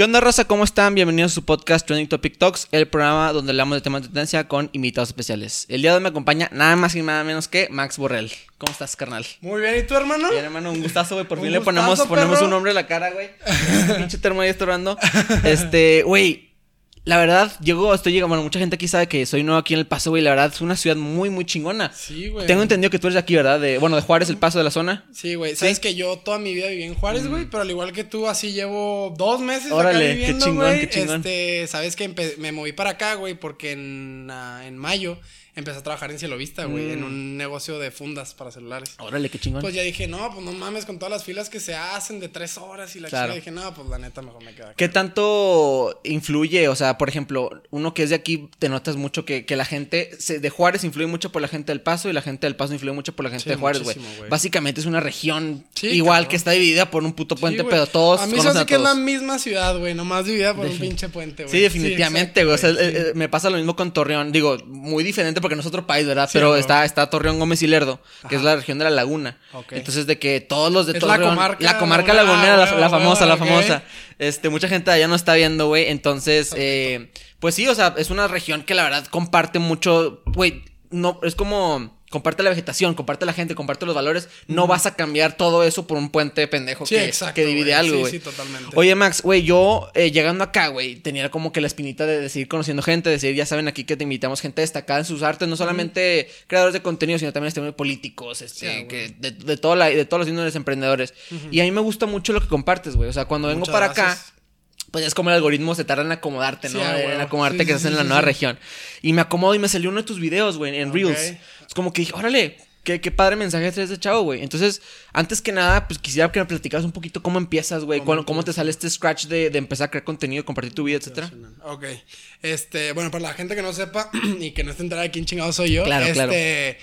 ¿Qué onda, raza? ¿Cómo están? Bienvenidos a su podcast Trending Topic Talks, el programa donde hablamos de temas de tendencia con invitados especiales. El día de hoy me acompaña nada más y nada menos que Max Borrell. ¿Cómo estás, carnal? Muy bien, ¿y tú, hermano? Bien, hermano, un gustazo, güey. Por fin le gustazo, ponemos, ponemos perro. un nombre a la cara, güey. Pinche termo ahí estorbando. Este, güey. La verdad, llego, estoy llegando, bueno, mucha gente aquí sabe que soy nuevo aquí en El Paso, güey. La verdad, es una ciudad muy, muy chingona. Sí, güey. Tengo entendido que tú eres de aquí, ¿verdad? De, bueno, de Juárez, El Paso, de la zona. Sí, güey. Sabes ¿Sí? que yo toda mi vida viví en Juárez, güey, pero al igual que tú, así llevo dos meses Órale, acá qué viviendo, chingón, güey. qué chingón. Este, sabes que me moví para acá, güey, porque en, ah, en mayo empecé a trabajar en Cielo Vista, güey, Mm. en un negocio de fundas para celulares. Órale, qué chingón. Pues ya dije, no, pues no mames, con todas las filas que se hacen de tres horas y la Claro. chica, dije, no, pues la neta mejor me quedo aquí. ¿Qué tanto influye? O sea, por ejemplo, uno que es de aquí, te notas mucho que, que la gente se- de Juárez influye mucho por la gente del Paso y la gente del Paso influye mucho por la gente Sí, de Juárez, güey. Básicamente es una región Sí, igual cabrón. que está dividida por un puto puente, pero todos A mí se que es la misma ciudad, güey, nomás dividida por un pinche puente, güey. Sí, definitivamente, güey. o sea, eh, eh, me pasa lo mismo con Torreón. Digo, muy diferente porque no es otro país, ¿verdad? Sí, Pero está, está Torreón Gómez y Lerdo, que es la región de la laguna. Entonces, de que todos los de Es la Torreón. comarca la comarca lagunera, la, la famosa, la famosa. Este, mucha gente allá no está viendo, güey. Entonces, eh, pues sí, o sea, es una región que la verdad comparte mucho, güey. No, es como. Comparte la vegetación, comparte la gente, comparte los valores. No vas a cambiar todo eso por un puente pendejo Sí, que, exacto, que divide algo, Sí, güey. sí, totalmente. Oye, Max, güey, yo eh, llegando acá, güey, tenía como que la espinita de, seguir conociendo gente, de decir, ya saben aquí que te invitamos gente destacada en sus artes, no solamente creadores de contenido, sino también este, políticos, este, Sí, que de, de, toda la, de todos los índoles emprendedores. Y a mí me gusta mucho lo que compartes, güey. O sea, cuando vengo Muchas para gracias. acá, pues es como el algoritmo se tarda en acomodarte, Sí, ¿no? en acomodarte Sí, que sí, estás en sí, la sí, nueva sí. región. Y me acomodo y me salió uno de tus videos, güey, en Ok. Reels. Es como que dije, órale, qué, qué padre mensaje traes de chavo, güey. Entonces, antes que nada, pues quisiera que me platicaras un poquito cómo empiezas, güey. ¿Cómo Cómo, te sale este scratch de, de empezar a crear contenido, compartir tu vida, etcétera. Ok. Este, bueno, para la gente que no sepa y que no esté enterada de quién chingado soy yo. Claro, este,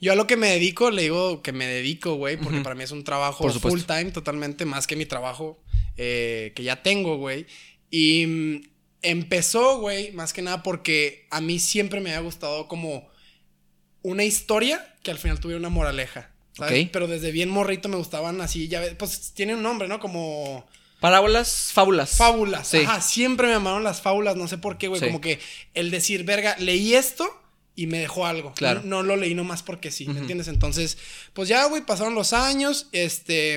Yo a lo que me dedico, le digo que me dedico, güey, porque para mí es un trabajo full time, totalmente más que mi trabajo eh, que ya tengo, güey. Y mm, empezó, güey, más que nada porque a mí siempre me había gustado como una historia que al final tuviera una moraleja. ¿sabes? Ok. Pero desde bien morrito me gustaban así, ya ves, pues tiene un nombre, ¿no? Como Parábolas, fábulas. Fábulas. Sí. Ajá, siempre me llamaron las fábulas, no sé por qué, güey. Sí. Como que el decir, verga, leí esto y me dejó algo. Claro. No, no lo leí nomás porque sí, ¿me entiendes? Entonces, pues ya, güey, pasaron los años, este,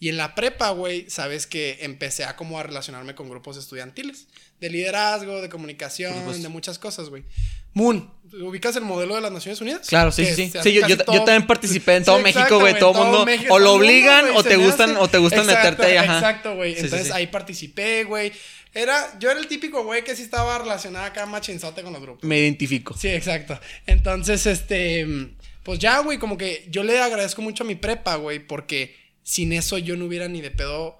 y en la prepa, güey, sabes que empecé a como a relacionarme con grupos estudiantiles, de liderazgo, de comunicación, de muchas cosas, güey. Moon, ¿ubicas el modelo de las Naciones Unidas? Claro, sí, sí, sí. yo, yo, casi yo todo- también participé en todo México, güey. Todo mundo. México, O lo todo mundo, obligan o te gustan, hace- o te gustan meterte ahí, ajá. Exacto, güey. Sí, Entonces sí. ahí participé, güey. Era, yo era el típico güey que sí estaba relacionado acá machinzote con los grupos. Me identifico. Sí, exacto. Entonces, este, pues ya, güey, como que yo le agradezco mucho a mi prepa, güey, porque sin eso yo no hubiera ni de pedo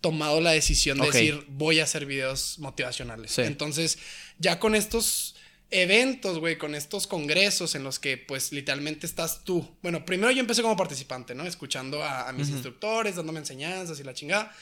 tomado la decisión de decir, voy a hacer videos motivacionales. Sí. Entonces, ya con estos eventos, güey, con estos congresos en los que, pues, literalmente estás tú. Bueno, primero yo empecé como participante, ¿no? Escuchando a, a mis instructores, dándome enseñanzas y la chingada.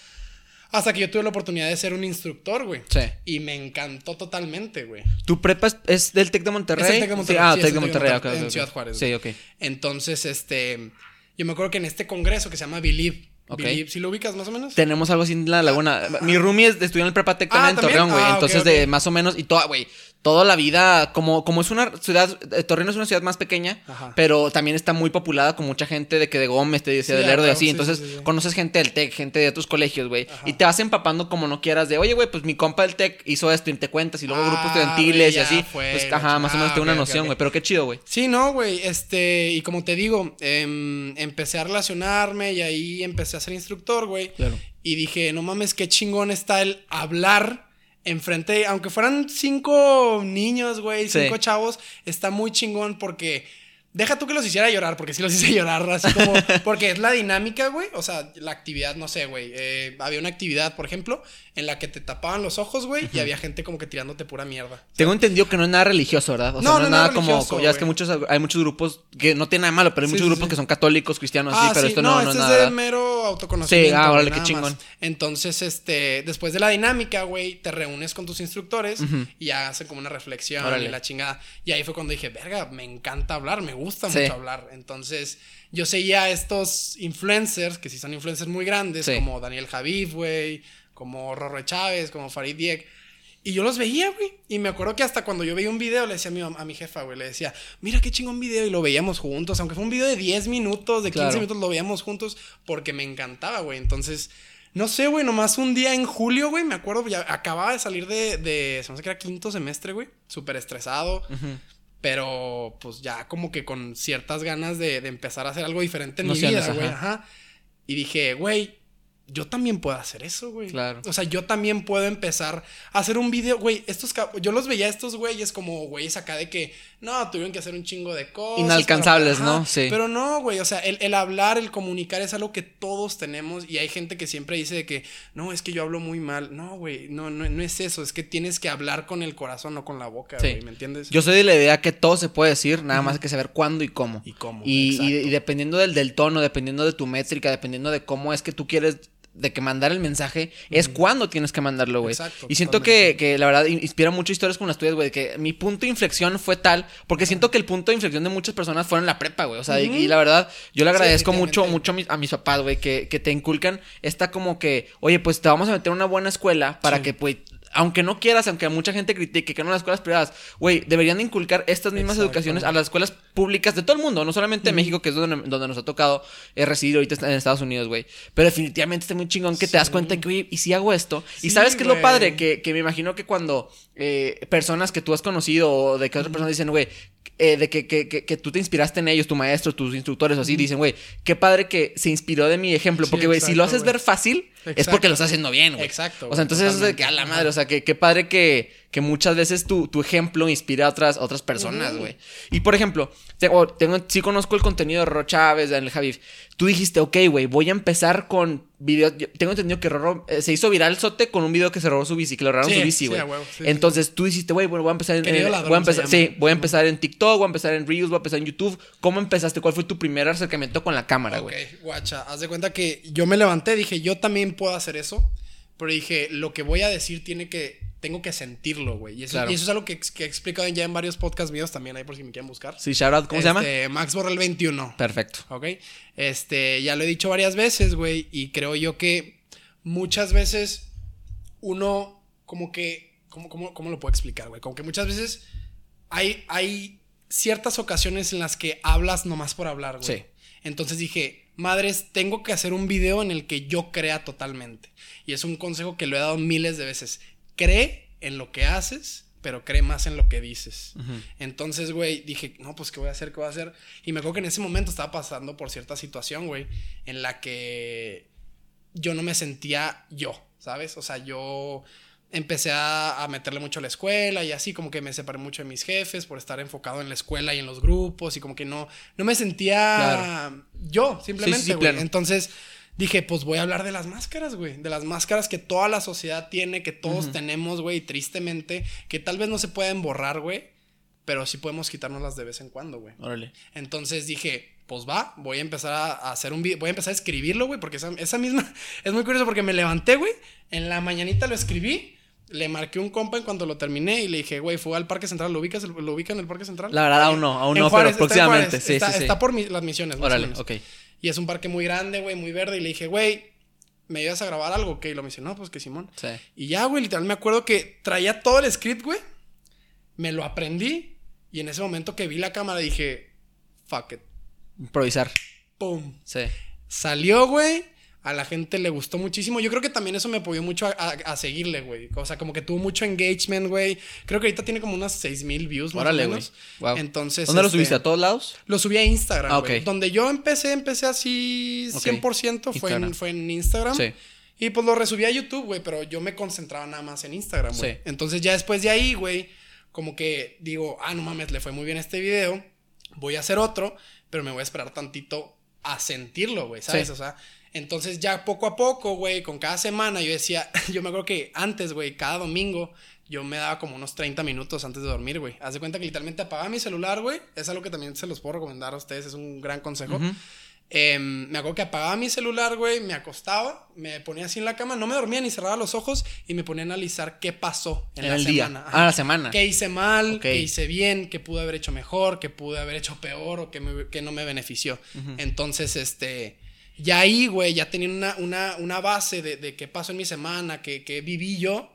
Hasta que yo tuve la oportunidad de ser un instructor, güey. Sí. Y me encantó totalmente, güey. ¿Tu prepa es, del Tec de Monterrey? Es el Tec de Monterrey, Sí, ah, sí, Tec de Monterrey. Monterrey, en Ciudad. Juárez, Sí, güey. ok. Entonces, este. Yo me acuerdo que en este congreso que se llama Believe. Ok. Believe, ¿sí lo ubicas más o menos? Tenemos algo así en la laguna. Mi roomie es- estudió en el Prepa Tec Ah, también en. Torreón, güey. Ah, Entonces, de más o menos, y toda, güey, toda la vida, como, como es una ciudad, eh, Torreón es una ciudad más pequeña, Ajá. pero también está muy populada con mucha gente de que de Gómez, te decía Sí, de a Lerdo y así. sí, Entonces, sí, conoces gente del Tec, gente de otros colegios, güey. Y te vas empapando como no quieras de, oye, güey, pues mi compa del Tec hizo esto y te cuentas, y luego Ah, grupos estudiantiles y así. fue, pues, ajá, más o menos tengo una ok, ok, noción, güey. Pero qué chido, güey. Sí, no, güey. Este, y como te digo, em, empecé a relacionarme y ahí empecé a ser instructor, güey. Claro. Y dije, no mames, qué chingón está el hablar enfrente, aunque fueran cinco niños, güey, Sí. cinco chavos, está muy chingón porque deja tú que los hiciera llorar, porque sí los hice llorar, así como, porque es la dinámica, güey, o sea, la actividad, no sé, güey, eh, había una actividad, por ejemplo, en la que te tapaban los ojos, güey, y había gente como que tirándote pura mierda. Tengo entendido que no es nada religioso, ¿verdad? O sea, No, no, no es es nada nada como, como- ya es que muchos hay muchos grupos que no tiene nada malo, pero hay Sí, muchos sí, grupos sí. que son católicos, cristianos, así, pero esto no, no, este es es nada. de ¿verdad? mero autoconocimiento. Sí, ah, órale, qué chingón. más. Entonces, este, después de la dinámica, güey, te reúnes con tus instructores Ujú. y ya hacen como una reflexión Órale. y la chingada. Y ahí fue cuando dije, verga, me encanta hablar, me gusta Sí. mucho hablar. Entonces, yo seguía a estos influencers, que sí son influencers muy grandes, Sí. como Daniel Javif, güey, como Rorro Chávez, como Farid Diek. Y yo los veía, güey. Y me acuerdo que hasta cuando yo veía un video, le decía a mi, a mi jefa, güey, le decía, mira qué chingón video. Y lo veíamos juntos. Aunque fue un video de 10 minutos, de 15 Claro. minutos, lo veíamos juntos porque me encantaba, güey. Entonces, no sé, güey, nomás un día en julio, güey, me acuerdo, ya acababa de salir de, de se me hace que era quinto semestre, güey. Súper estresado. Pero, pues ya como que con ciertas ganas de, de empezar a hacer algo diferente en Nociones, mi vida, güey. Ajá. Y dije, güey, yo también puedo hacer eso, güey. Claro. O sea, yo también puedo empezar a hacer un video, güey. Estos, yo los veía a estos güeyes como güeyes acá de que, no, tuvieron que hacer un chingo de cosas. Inalcanzables, pero- ¿no? Sí. Pero no, güey. O sea, el, el hablar, el comunicar es algo que todos tenemos. Y hay gente que siempre dice de que, no, es que yo hablo muy mal. No, güey, no, no, no es eso. Es que tienes que hablar con el corazón, no con la boca, Sí. güey. ¿Me entiendes? Yo soy de la idea que todo se puede decir, nada más hay que saber cuándo y cómo. Y cómo, Y, y- y dependiendo del, del tono, dependiendo de tu métrica, dependiendo de cómo es que tú quieres de que mandar el mensaje, es cuando tienes que mandarlo, güey. Exacto, Y siento que, que la verdad in- inspira mucho historias como las tuyas, güey, de que mi punto de inflexión fue tal, porque siento que el punto de inflexión de muchas personas fue en la prepa, güey. O sea, y- y, la verdad, yo le Sí, agradezco mucho, mucho a mis, a mis papás, güey, que, que te inculcan esta como que, oye, pues te vamos a meter a una buena escuela para Sí. que, pues, aunque no quieras, aunque mucha gente critique que no las escuelas privadas, güey, deberían de inculcar estas mismas educaciones a las escuelas públicas de todo el mundo, no solamente en México, que es donde, donde nos ha tocado eh, residir ahorita en Estados Unidos, güey. Pero definitivamente está muy chingón que te das cuenta que, oye, y si hago esto, y sabes que es lo güey. padre, que, que me imagino que cuando eh, personas que tú has conocido o de que otras personas dicen, güey, eh, de que, que, que, que tú te inspiraste en ellos, tu maestro, tus instructores o así, dicen, güey, qué padre que se inspiró de mi ejemplo, porque, güey, si lo haces ver fácil, es porque lo estás haciendo bien, güey. Exacto, O sea, entonces es de que a la madre, o sea, que qué padre que, que muchas veces tu, tu ejemplo inspira a otras, a otras personas, güey. Y por ejemplo, tengo, tengo, sí conozco el contenido de Roro Chávez, Daniel Javif. Tú dijiste, ok, güey, voy a empezar con videos. tengo entendido que Roro eh, se hizo viral sote con un video que se robó su bici, que le robaron Sí, su bici, güey. sí, sí, Entonces tú dijiste, güey, bueno, voy a empezar en. Ladrón voy a empezar, sí, voy a empezar en TikTok, voy a empezar en Reels, voy a empezar en YouTube. ¿Cómo empezaste? ¿Cuál fue tu primer acercamiento con la cámara, Ok, güey? guacha, haz de cuenta que yo me levanté, dije, yo también puedo hacer eso, pero dije, lo que voy a decir tiene que, tengo que sentirlo, güey. Y eso, Claro. y eso es algo que, he explicado ya en varios podcasts míos también, ahí por si me quieren buscar. Sí, shout out, ¿cómo se llama? Este, Max Borrell 21. Perfecto. ¿Ok? Este, ya lo he dicho varias veces, güey, y creo yo que muchas veces uno como que, ¿cómo, cómo, cómo lo puedo explicar, güey? Como que muchas veces hay, hay ciertas ocasiones en las que hablas nomás por hablar, güey. Sí. Entonces dije, madres, tengo que hacer un video en el que yo crea totalmente. Y es un consejo que lo he dado miles de veces. Cree en lo que haces, pero cree más en lo que dices. Entonces, güey, dije, no, pues, ¿qué voy a hacer? ¿Qué voy a hacer? Y me acuerdo que en ese momento estaba pasando por cierta situación, güey, en la que yo no me sentía yo, ¿sabes? O sea, yo empecé a, a meterle mucho a la escuela y así como que me separé mucho de mis jefes por estar enfocado en la escuela y en los grupos y como que no, no me sentía yo, simplemente, Sí. Entonces dije, pues voy a hablar de las máscaras, güey. De las máscaras que toda la sociedad tiene, que todos tenemos, güey, tristemente, que tal vez no se pueden borrar, güey, pero sí podemos quitárnoslas de vez en cuando, güey. Órale. Entonces dije, pues va, voy a empezar a, hacer un video, voy a empezar a escribirlo, güey, porque esa, esa misma, es muy curioso porque me levanté, güey, en la mañanita lo escribí, le marqué un compa en cuando lo terminé y le dije, güey, fue al Parque Central, ¿lo ubicas? ¿Lo ubican en el Parque Central? La verdad, aún no, aún no, Juárez, pero próximamente. Juárez, Sí, está, sí, sí. está por mi- las misiones, Órale, ok. Y es un parque muy grande, güey, muy verde. Y le dije, güey, ¿me ayudas a grabar algo? Ok, y lo me dice, no, pues que Simón. Sí. Y ya, güey, literal, me acuerdo que traía todo el script, güey. Me lo aprendí. Y en ese momento que vi la cámara dije, fuck it. Improvisar. Pum. Sí. Salió, güey. A la gente le gustó muchísimo. Yo creo que también eso me apoyó mucho a, a- a seguirle, güey. O sea, como que tuvo mucho engagement, güey. Creo que ahorita tiene como unas 6 mil views, más Órale, güey. Wow. Entonces. ¿Dónde lo este, subiste? ¿A todos lados? Lo subí a Instagram, Ah. Donde yo empecé, empecé así Ok. 100% fue, Instagram. en, fue en Instagram. Sí. Y pues lo resubí a YouTube, güey, pero yo me concentraba nada más en Instagram, güey. Sí. Entonces ya después de ahí, güey, como que digo, ah, no mames, le fue muy bien este video, voy a hacer otro, pero me voy a esperar tantito a sentirlo, güey, ¿sabes? Sí. O sea, entonces ya poco a poco, güey, con cada semana yo decía, yo me acuerdo que antes, güey, cada domingo yo me daba como unos 30 minutos antes de dormir, güey. Haz de cuenta que literalmente apagaba mi celular, güey. Es algo que también se los puedo recomendar a ustedes, es un gran consejo. Em, me acuerdo que apagaba mi celular, güey, me acostaba, me ponía así en la cama, no me dormía ni cerraba los ojos y me ponía a analizar qué pasó en, En la el día. semana. Ah, la semana. ¿Qué hice mal? Ok. ¿Qué hice bien? ¿Qué pude haber hecho mejor? ¿Qué pude haber hecho peor? ¿O qué, me- qué no me benefició? Entonces, este, Ya ahí, güey, ya teniendo una, una, una base de, de qué pasó en mi semana, que, que viví yo,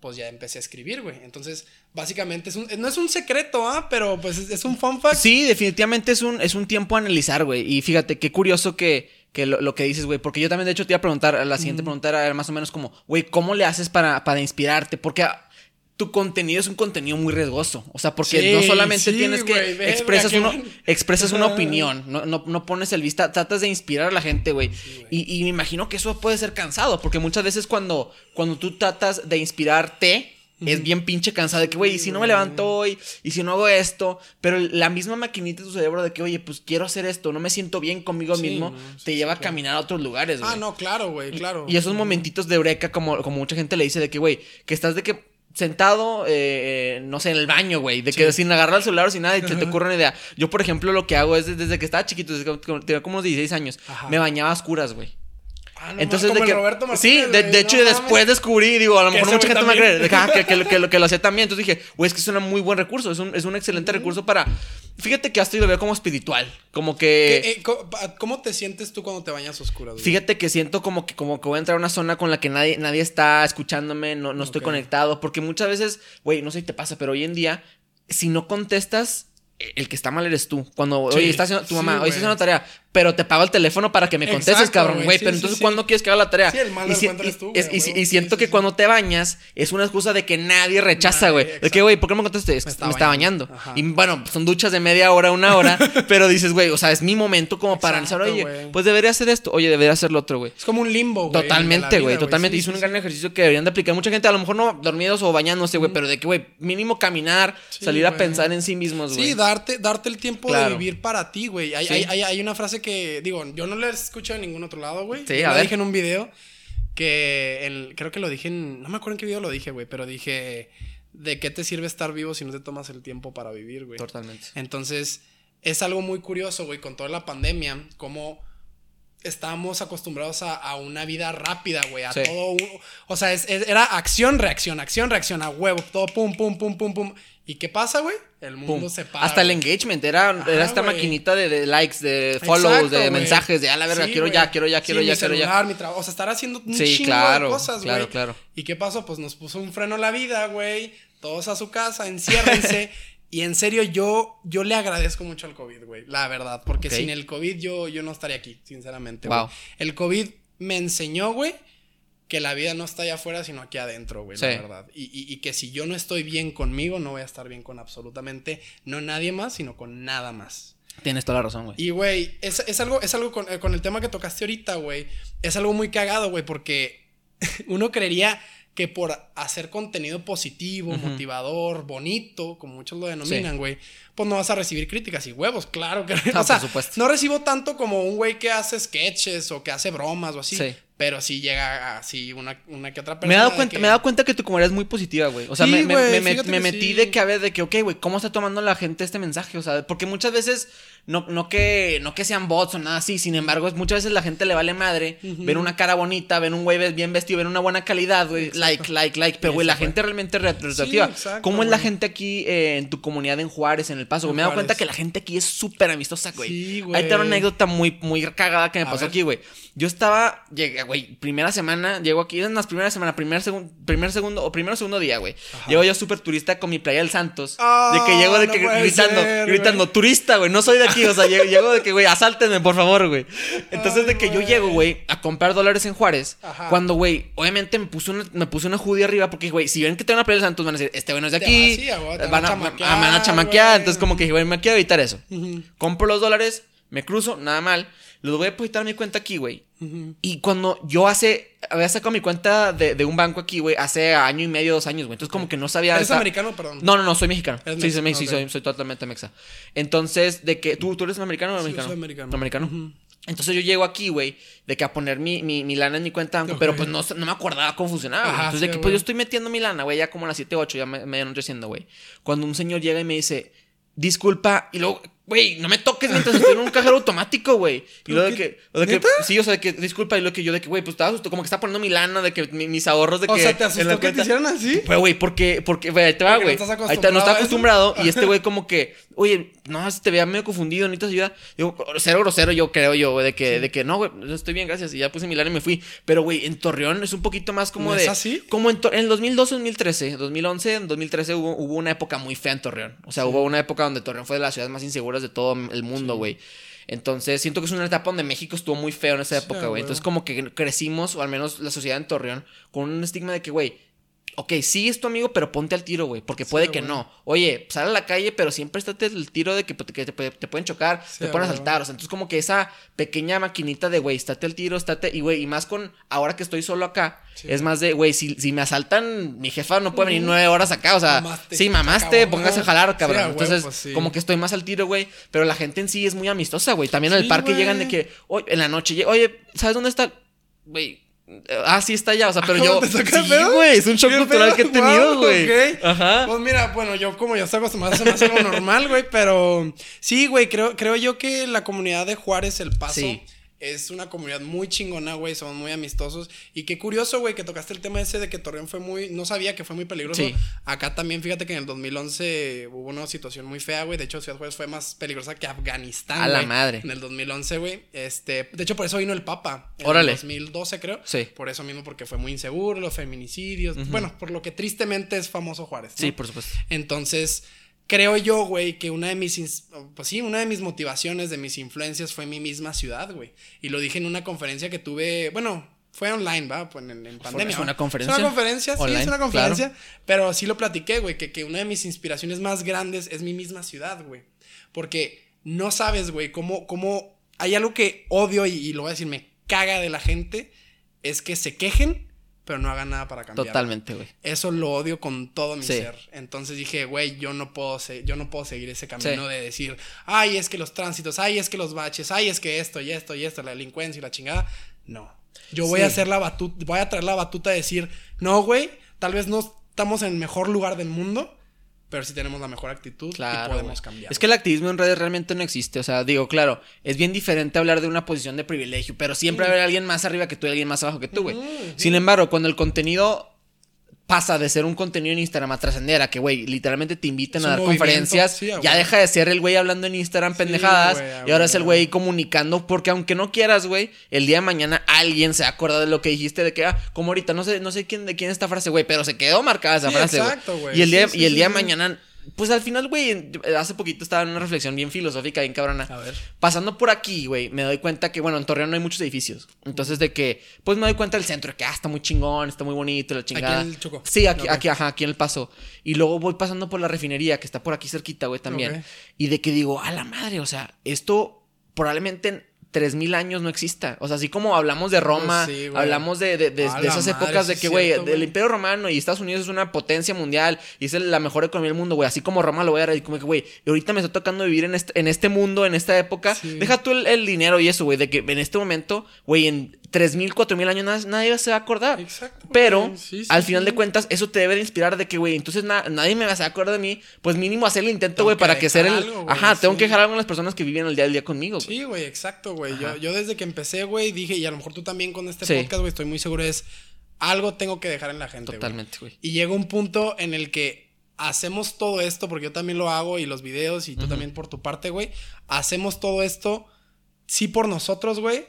pues ya empecé a escribir, güey. Entonces, básicamente, es un, no es un secreto, ¿ah? Pero pues es, es un fun fact. Sí, definitivamente es un, es un tiempo a analizar, güey. Y fíjate, qué curioso que, que lo, lo que dices, güey. Porque yo también, de hecho, te iba a preguntar, la siguiente pregunta era más o menos como, güey, ¿cómo le haces para, para inspirarte? Porque tu contenido es un contenido muy riesgoso. O sea, porque Sí, no solamente sí, tienes que verga, expresas, uno, expresas una opinión, no, no, no pones el vista, tratas de inspirar a la gente, güey. y, y me imagino que eso puede ser cansado, porque muchas veces cuando, cuando tú tratas de inspirarte, es bien pinche cansado de que, güey, y si no me levanto hoy, y si no hago esto, pero la misma maquinita de tu cerebro de que, oye, pues quiero hacer esto, no me siento bien conmigo mismo, no, te lleva a claro. caminar a otros lugares, güey. Ah, no, claro, güey, claro. Y esos momentitos de eureka, como, como mucha gente le dice, de que, güey, que estás de que sentado, eh, no sé, en el baño, güey, de que sin agarrar el celular o sin nada y se te ocurre una idea. Yo, por ejemplo, lo que hago es desde, que estaba chiquito, desde que tenía como unos 16 años, Ajá. me bañaba a oscuras, güey. Ah, no, Entonces, como de que. Roberto sí, Martínez, de, güey, de hecho, no después descubrí, digo, a lo mejor mucha gente me cree, también. de que, que, que que lo- hacía también. Entonces dije, güey, es que es un muy buen recurso, es un, es un excelente recurso para. Fíjate que hasta yo lo veo como espiritual, como que. ¿Qué, eh, ¿Cómo te sientes tú cuando te bañas oscuras? Fíjate que siento como que, como que voy a entrar a una zona con la que nadie, nadie está escuchándome, no, no estoy Ok. conectado, porque muchas veces, güey, no sé si te pasa, pero hoy en día, si no contestas, el que está mal eres tú. Cuando, Sí, oye, está haciendo, tu sí, mamá, oye, güey. está haciendo tarea, pero te pago el teléfono para que me contestes, Exacto, cabrón, güey, sí, pero sí, entonces, sí. ¿cuándo quieres que haga la tarea? Sí, el mal y, si- tú, es- güey, y siento que cuando te bañas, es una excusa de que nadie rechaza, Nadie, güey. De que, exacto. güey, ¿por qué no me contestaste? Es que Me me, estaba estaba bañando. Ajá. Y bueno, son duchas de media hora, una hora, pero dices, güey, o sea, es mi momento como para Exacto, analizar, oye, güey. pues debería hacer esto, oye, debería hacer lo otro, güey. Es como un limbo, güey. Totalmente, güey, totalmente. Es un gran ejercicio que deberían de aplicar mucha gente, a lo mejor no dormidos o bañándose, güey, pero de que, güey, mínimo caminar, salir a pensar en sí mismos, güey. Sí, darte, darte el tiempo de vivir para ti, güey. Hay una frase que, digo, yo no la escucho en ningún otro lado, güey. Sí, Yo a la ver. dije en un video que el- creo que lo dije en. No me acuerdo en qué video lo dije, güey, pero dije. ¿De qué te sirve estar vivo si no te tomas el tiempo para vivir, güey? Totalmente. Entonces, es algo muy curioso, güey, con toda la pandemia, cómo estábamos acostumbrados a, a una vida rápida, güey, a Sí. todo. o sea, es- es- era acción, reacción, acción, reacción, a huevo, todo pum, pum, pum, pum, pum. ¿Y qué pasa, güey? El mundo Pum. se para. Hasta el engagement, era, Ajá, era esta maquinita de, de likes, de follows, Exacto, de mensajes, de a la verga, Sí, quiero ya, quiero ya, quiero Sí, ya, mi quiero ya. celular, mi trabajo, o sea, estar haciendo un Sí, chingo claro, de cosas, güey. claro, claro. ¿Y qué pasó? Pues nos puso un freno a la vida, güey. Todos a su casa, enciérrense. y en serio, yo, yo le agradezco mucho al COVID, güey. La verdad. Porque sin el COVID yo, yo no estaría aquí, sinceramente. Wow. El COVID me enseñó, güey, que la vida no está allá afuera, sino aquí adentro, güey, la Sí. verdad. Y, y- y que si yo no estoy bien conmigo, no voy a estar bien con absolutamente no nadie más, sino con nada más. Tienes toda la razón, güey. Y, güey, es, es algo, es algo con, eh, con el tema que tocaste ahorita, güey. Es algo muy cagado, güey, porque uno creería que por hacer contenido positivo, motivador, bonito, como muchos lo denominan, Sí. güey, pues no vas a recibir críticas y huevos, claro que Ah, o sea, por supuesto. no recibo tanto como un güey que hace sketches o que hace bromas o así. Sí. Pero sí llega así una, una que otra persona. Me he, dado cuenta, que- me he dado cuenta que tu comunidad es muy positiva, güey. O sea, Sí, me, me- güey, me- metí sí. de que a ver, de que, ok, güey, ¿cómo está tomando la gente este mensaje? O sea, porque muchas veces, no, no, que, no que sean bots o nada así, sin embargo, es- muchas veces la gente le vale madre, ven una cara bonita, ven un güey bien vestido, ven una buena calidad, güey, like, like, like, pero güey, la gente realmente re- retroactiva. exacto, ¿Cómo es la güey. gente aquí eh, en tu comunidad en Juárez, en El Paso? Güey? Me he dado cuenta que la gente aquí es súper amistosa, güey. Sí, Ahí te da una güey. anécdota muy, muy cagada que me A pasó ver. aquí, güey. Yo estaba, llegué, güey, primera semana, llego aquí, en las primeras semanas, primer, segun- primer segundo, o primero segundo día, güey. Llego yo súper turista con mi playa del Santos. Ah, de que llego de no que gritando, ser, gritando, turista, güey, no soy de aquí, o sea, llego, llego de que, güey, asáltenme, por favor, güey. Entonces, Ay, de que yo güey. llego, güey, a comprar dólares en Juárez, Ajá. cuando, güey, obviamente me puse una, me puse una judía arriba, porque, güey, si ven que tengo una playa del Santos, van a decir, este güey no es de aquí, sí, te van, a chamaquear, ah, van a chamaquear, entonces como que, güey, me quiero evitar eso. Compro los dólares, me cruzo, nada mal. Los voy a depositar a mi cuenta aquí, güey. Y cuando yo hace. Había sacado mi cuenta de, de un banco aquí, güey, hace año y medio, dos años, güey. Entonces, como que no sabía. ¿Eres esa- americano, perdón? No, no, no, soy mexicano. Sí, soy, mexicano, sí, soy, soy totalmente mexa. Entonces, de que. ¿Tú, tú eres americano o Sí, mexicano? soy americano. No, americano. Entonces yo llego aquí, güey, de que a poner mi, mi, mi lana en mi cuenta, banco, pero pues no, no me acordaba cómo funcionaba. Ajá, Entonces, de que pues yo estoy metiendo mi lana, güey, ya como a las 7, 8, ya me, me anocheciendo, güey. Cuando un señor llega y me dice, disculpa, y luego, güey, no me toques mientras estoy en un cajero automático, güey. Y luego de que, o de que, sí, o sea, de que, disculpa, y luego que yo de que, güey, pues estaba asustado, como que estaba poniendo mi lana, de que mi- mis ahorros de O que. sea, ¿te asustó que te hicieron así? Pero, güey, porque, porque, güey, ahí te va, güey. ahí te- no está acostumbrado a eso. acostumbrado. Y este güey, como que, oye, no, te veía medio confundido, necesitas ayuda. Digo, cero grosero yo creo yo, güey, de que, de que no, güey, estoy bien, gracias. Y ya puse mi lana y me fui. Pero, güey, en Torreón es un poquito más como ¿No de... es así? Como en, en el 2012, 2013, 2011, en 2013 hubo, hubo una época muy fea en Torreón. O sea, hubo una época donde Torreón fue de las ciudades más inseguras de todo el mundo, güey. Entonces, siento que es una etapa donde México estuvo muy feo en esa época, güey. Entonces, como que crecimos, o al menos la sociedad en Torreón, con un estigma de que, güey, ok, sí es tu amigo, pero ponte al tiro, güey, porque puede que no. Oye, sal a la calle, pero siempre estate el tiro de que, que te, te pueden chocar, Sí, te pueden asaltar. O sea, entonces, como que esa pequeña maquinita de, güey, estate al tiro, estate. Y, güey, y más con ahora que estoy solo acá, Sí. es más de, güey, si, si me asaltan, mi jefa no puede venir nueve horas acá. O sea, Mamaste, sí, mamaste, póngase a jalar, cabrón. Entonces, pues, como que estoy más al tiro, güey. Pero la gente en sí es muy amistosa, güey. También en el parque llegan de que, oye, en la noche, oye, ¿sabes dónde está? Güey. Ah, sí está allá, o sea, pero ¿Cómo yo. te saca el Sí, güey, es un shock ¿Qué cultural que he tenido, güey. ok. Ajá. Pues mira, bueno, yo como yo estoy acostumbrado, se me hace algo normal, güey, pero sí, güey, creo, creo yo que la comunidad de Juárez, El Paso, Sí. Es una comunidad muy chingona, güey, somos muy amistosos. Y qué curioso, güey, que tocaste el tema ese de que Torreón fue muy, no sabía que fue muy peligroso. Sí. Acá también, fíjate que en el 2011 hubo una situación muy fea, güey, de hecho Ciudad Juárez fue más peligrosa que Afganistán. A la madre. En el 2011, güey, este, de hecho por eso vino el Papa. En Órale. el 2012, creo. Sí. Por eso mismo, porque fue muy inseguro, los feminicidios. Bueno, por lo que tristemente es famoso Juárez. ¿no? Sí, por supuesto. Entonces, creo yo, güey, que una de mis, pues sí, una de mis motivaciones, de mis influencias fue mi misma ciudad, güey. Y lo dije en una conferencia que tuve, bueno, fue online, ¿va? Pues en, en pandemia. ¿Es una conferencia? Es una conferencia, sí, es una conferencia. Pero sí lo platiqué, güey, que, que una de mis inspiraciones más grandes es mi misma ciudad, güey. Porque no sabes, güey, cómo, cómo hay algo que odio y, y lo voy a decir, me caga de la gente, es que se quejen, pero no hagan nada para cambiar. Totalmente, güey. Eso lo odio con todo mi Sí. ser. Entonces dije, güey, yo no puedo yo no puedo seguir ese camino Sí. de decir, ay, es que los tránsitos, ay, es que los baches, ay, es que esto y esto y esto, la delincuencia y la chingada. No. Yo voy Sí. a hacer la batuta, voy a traer la batuta de decir, no, güey, tal vez no estamos en el mejor lugar del mundo, pero sí tenemos la mejor actitud y podemos cambiar. Es que el activismo en redes realmente no existe. O sea, digo, claro, es bien diferente hablar de una posición de privilegio, pero siempre va a haber alguien más arriba que tú y alguien más abajo que tú, güey. Sin embargo, cuando el contenido pasa de ser un contenido en Instagram a trascender a que, güey, literalmente te inviten Es a dar conferencias, sí, ya deja de ser el güey hablando en Instagram pendejadas y ahora es el güey comunicando, porque aunque no quieras, güey, el día de mañana alguien se acuerda de lo que dijiste de que, ah, como ahorita, no sé, no sé quién de quién esta frase, güey, pero se quedó marcada esa Sí, frase, exacto, güey. Y el día, y el día de mañana, pues al final, güey, hace poquito estaba en una reflexión bien filosófica, bien cabrona. A ver. Pasando por aquí, güey, me doy cuenta que, bueno, en Torreón no hay muchos edificios. Entonces, de que, pues me doy cuenta del centro, de que, ah, está muy chingón, está muy bonito, la chingada. en el Choco. Sí, aquí, aquí, ajá, aquí en el paso. Y luego voy pasando por la refinería, que está por aquí cerquita, güey, también. Y de que digo, a la madre, o sea, esto probablemente en 3000 años no exista. O sea, así como hablamos de Roma, Pues sí, güey. hablamos de, de- esas madre, épocas de que, güey, güey. Imperio Romano y Estados Unidos es una potencia mundial y es la mejor economía del mundo, güey. Así como Roma lo voy a decir, como que, güey, ahorita me está tocando vivir en este, en este mundo, en esta época. Sí. Deja tú el, el dinero y eso, güey, de que en este momento, güey, en 3000, 4000 años nadie, nadie se va a acordar. Exacto, Pero, güey. Sí, sí, al final sí. de cuentas, eso te debe de inspirar de que, güey, entonces na- nadie me va a acordar de mí. Pues mínimo hacer el intento, güey, para que ser el. algo, Ajá, tengo que dejar algo en las personas que viven el día al día conmigo. Sí, güey, exacto, güey. Yo, yo desde que empecé, güey, dije, y a lo mejor tú también con este podcast, güey, estoy muy seguro, es algo tengo que dejar en la gente. Totalmente, güey. Y llega un punto en el que hacemos todo esto, porque yo también lo hago y los videos y tú también por tu parte, güey. Hacemos todo esto, sí por nosotros, güey,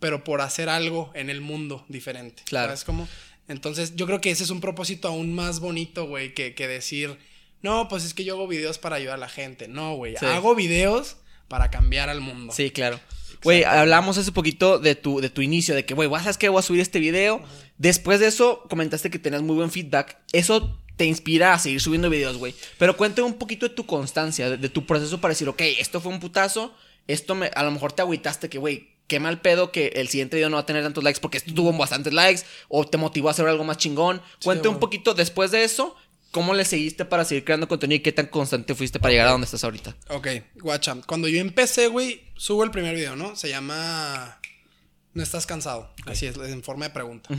pero por hacer algo en el mundo diferente. Claro. ¿Sabes cómo? Entonces, yo creo que ese es un propósito aún más bonito, güey, que, que decir, no, pues es que yo hago videos para ayudar a la gente. No, güey, Sí. hago videos para cambiar al mundo. Sí, claro. Güey, hablamos hace poquito de tu, de tu inicio, de que, güey, ¿sabes qué? Voy a subir este video. Después de eso, comentaste que tenías muy buen feedback. Eso te inspira a seguir subiendo videos, güey. Pero cuéntame un poquito de tu constancia, de, de tu proceso para decir, ok, esto fue un putazo. Esto me, a lo mejor te agüitaste que, güey, qué mal pedo que el siguiente video no va a tener tantos likes porque esto tuvo bastantes likes. O te motivó a hacer algo más chingón. Cuéntame un güey. poquito después de eso. ¿Cómo le seguiste para seguir creando contenido y qué tan constante fuiste para llegar a donde estás ahorita? Ok, guacha. Cuando yo empecé, güey, subo el primer video, ¿no? Se llama No estás cansado. Así es, en forma de pregunta.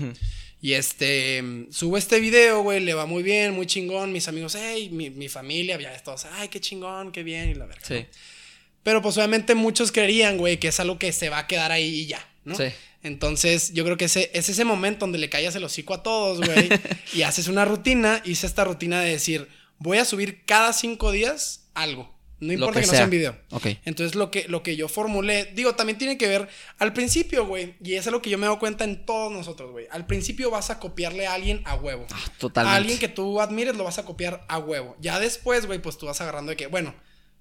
Y este, subo este video, güey, le va muy bien, muy chingón. Mis amigos, hey, mi, mi familia, ya todos, ay, qué chingón, qué bien, y la verga. Sí. Pero pues obviamente muchos creerían, güey, que es algo que se va a quedar ahí y ya, ¿no? Sí. Entonces, yo creo que ese, es ese momento donde le callas el hocico a todos, güey, y haces una rutina. Hice esta rutina de decir, voy a subir cada cinco días algo. No importa que que, no sea. sea en video. Ok. Entonces lo que, lo que yo formulé, digo, también tiene que ver al principio, güey, y eso es lo que yo me doy cuenta en todos nosotros, güey. Al principio vas a copiarle a alguien a huevo. Ah, A totalmente. alguien que tú admires lo vas a copiar a huevo. Ya después, güey, pues tú vas agarrando de que, bueno,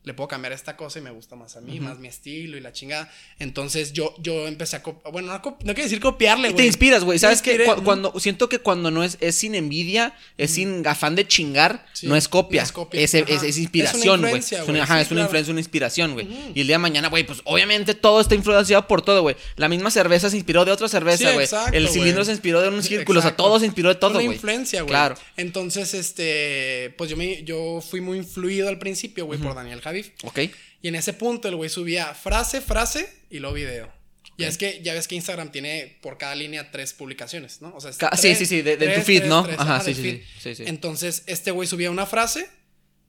le puedo cambiar esta cosa y me gusta más a mí, más mi estilo y la chingada. Entonces yo, yo empecé a copiar, bueno, no, no quiero decir copiarle, Y güey. te inspiras, güey. ¿Sabes qué? Cu- cuando siento que cuando no es, es sin envidia, es sin afán de chingar, Sí, no es copia. no es copia. Es, Ajá. inspiración, güey. influencia, Es güey. una, ajá, Sí, es una claro. influencia, una inspiración, güey. Y el día de mañana, güey, pues obviamente todo está influenciado por todo, güey. La misma cerveza se inspiró de otra cerveza, Sí, güey. exacto, el cilindro se inspiró de un círculo, o sea, Exacto. todo se inspiró de todo, güey. influencia, güey. Claro. Entonces, este, pues yo me, yo fui muy influido al principio, güey, por Daniel Javif. Ok. Y en ese punto el güey subía frase, frase y luego video. Ya es que ya ves que Instagram tiene por cada línea tres publicaciones, ¿no? O sea, Ca- tres- sí, sí, sí, de- de tu tres, feed, tres, ¿no? tres, Ajá, ajá, sí, sí, feed. sí, sí. Entonces, este güey subía una frase,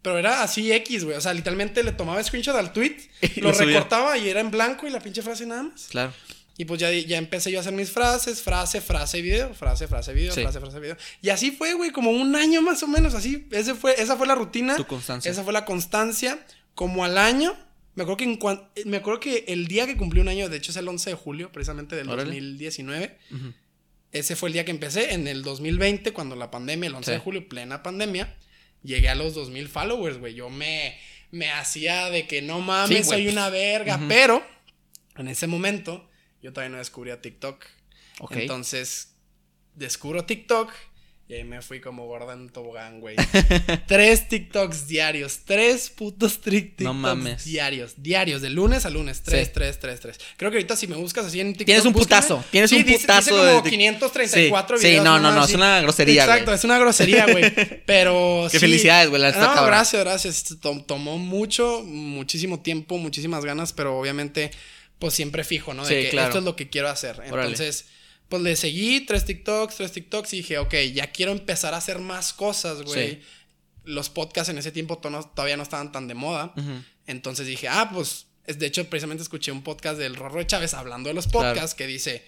pero era así X, güey. O sea, literalmente le tomaba screenshot al tweet, lo lo recortaba y era en blanco y la pinche frase nada más. Claro. Y pues ya, ya empecé yo a hacer mis frases, frase, frase, video, frase, frase, video, Sí. frase, frase, video. Y así fue, güey, como un año más o menos, así. Ese fue, esa fue la rutina. Tu constancia. Esa fue la constancia. Como al año, me acuerdo que, en cuan- me acuerdo que el día que cumplí un año, de hecho es el 11 de julio, precisamente del Órale. 2019. Ujú. Ese fue el día que empecé, en el 2020, cuando la pandemia, el 11 Sí. de julio, plena pandemia, llegué a los 2000 followers, güey. Yo me, me hacía de que no mames, Sí, soy una verga, pero en ese momento yo todavía no descubría TikTok. Ok. Entonces, descubro TikTok y ahí me fui como gorda en tobogán, güey. tres TikToks diarios, tres putos TikToks No mames. diarios, diarios, de lunes a lunes, tres, Sí. tres, tres, tres. Creo que ahorita si me buscas así en TikTok. Tienes un búscame. putazo, tienes Sí, un dice- putazo dice de como tic- 534 Sí, sí, videos. no, no, no, así. es una grosería, Exacto, güey. es una grosería, güey. Pero Qué sí. felicidades, güey, la No, cabrón. gracias, gracias. Tom- Tomó mucho, muchísimo tiempo, muchísimas ganas, pero obviamente, pues siempre fijo, ¿no? De Sí, que claro. esto es lo que quiero hacer. Órale. Pues le seguí tres TikToks, tres TikToks y dije, ok, ya quiero empezar a hacer más cosas, güey. Sí. Los podcasts en ese tiempo todavía no estaban tan de moda. Entonces dije, ah, pues, es, de hecho, precisamente escuché un podcast del Rorro de Chávez hablando de los Claro. podcasts que dice,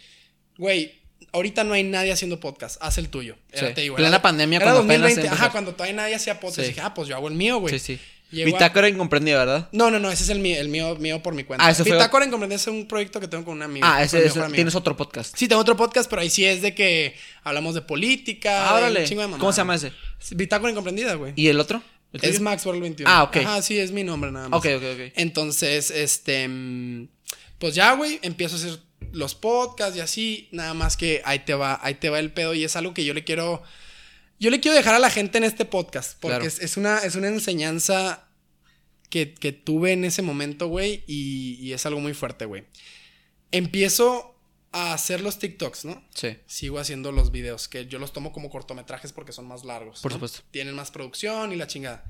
güey, ahorita no hay nadie haciendo podcast, haz el tuyo. Era, Sí. te digo, Plena era- pandemia, era cuando apenas 2020, empezó. ajá, cuando todavía nadie hacía podcast. Sí. Dije, ah, pues yo hago el mío, güey. Sí, sí. Llegó a- Bitácora incomprendida, ¿verdad? No, no, no, ese es el mío, el mío, mío por mi cuenta. Ah, fue- Bitácora Incomprendida es un proyecto que tengo con un amigo. Ah, ese, amigo. tienes otro podcast. Sí, tengo otro podcast, pero ahí sí es de que hablamos de política. Ah, de un órale. chingo de ¿Cómo se llama ese? Bitácora Incomprendida, güey. ¿Y el otro? ¿El Es tuyo? Max World 21. Ah, ok. Ajá, sí, es mi nombre nada más. Ok, ok, ok. Entonces, este. mm, Pues ya, güey, empiezo a hacer los podcasts y así. Nada más que ahí te va, ahí te va el pedo. Y es algo que yo le quiero. Yo le quiero dejar a la gente en este podcast. Porque Claro. es, es una, es una enseñanza que, que tuve en ese momento, güey. Y, y es algo muy fuerte, güey. Empiezo a hacer los TikToks, ¿no? Sí. Sigo haciendo los videos, que yo los tomo como cortometrajes porque son más largos. Por ¿no? supuesto. Tienen más producción y la chingada.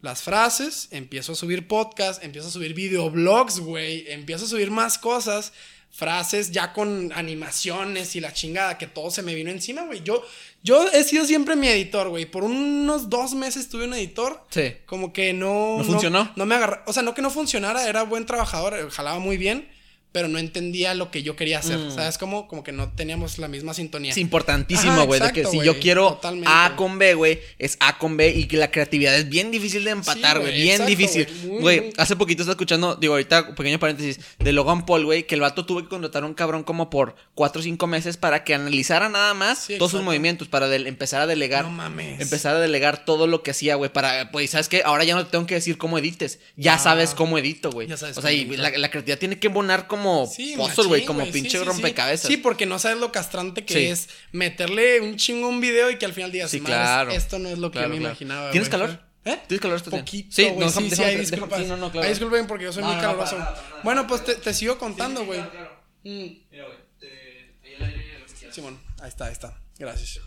Las frases, empiezo a subir podcast, empiezo a subir videoblogs, güey. Empiezo a subir más cosas. Frases ya con animaciones y la chingada, que todo se me vino encima, güey. Yo, yo he sido siempre mi editor, güey. Por unos dos meses tuve un editor. Sí. Como que no. ¿No funcionó? No, me agarra. O sea, no que no funcionara, era buen trabajador, eh, jalaba muy bien, pero no entendía lo que yo quería hacer. Mm. ¿Sabes cómo? Como que no teníamos la misma sintonía. Es importantísimo, güey. De que si yo quiero totalmente. A con B, güey, es A con B y que la creatividad es bien difícil de empatar, güey. bien exacto, difícil. güey, hace poquito estaba escuchando, digo, ahorita, pequeño paréntesis, de Logan Paul, güey, que el vato tuvo que contratar a un cabrón como por cuatro o cinco meses para que analizara nada más Sí, todos sus movimientos, para empezar a delegar. No mames. Empezar a delegar todo lo que hacía, güey, para, pues, ¿sabes qué? Ahora ya no te tengo que decir cómo edites. Ya Ah. sabes cómo edito, güey. Ya sabes O sea, y la, la creatividad tiene que embonar como Sí, puzzle, güey, como güey, pinche sí, sí, rompecabezas. Sí. porque no sabes lo castrante que Sí. es meterle un chingo a un video y que al final digas, Sí, "Madres, claro. esto no es lo que Claro, yo me claro. imaginaba. ¿Tienes güey". calor? ¿Eh? ¿Tienes calor esto? Poquito, Sí, güey, no, sí, sí, disculpas. sí, no, no, claro. Ahí disculpen porque yo soy No, muy caluroso. Bueno, pues te, te sigo contando, güey. Mm, Mira, güey, te- ahí el aire, lo que quieras. Simón, ahí está, ahí está. Gracias.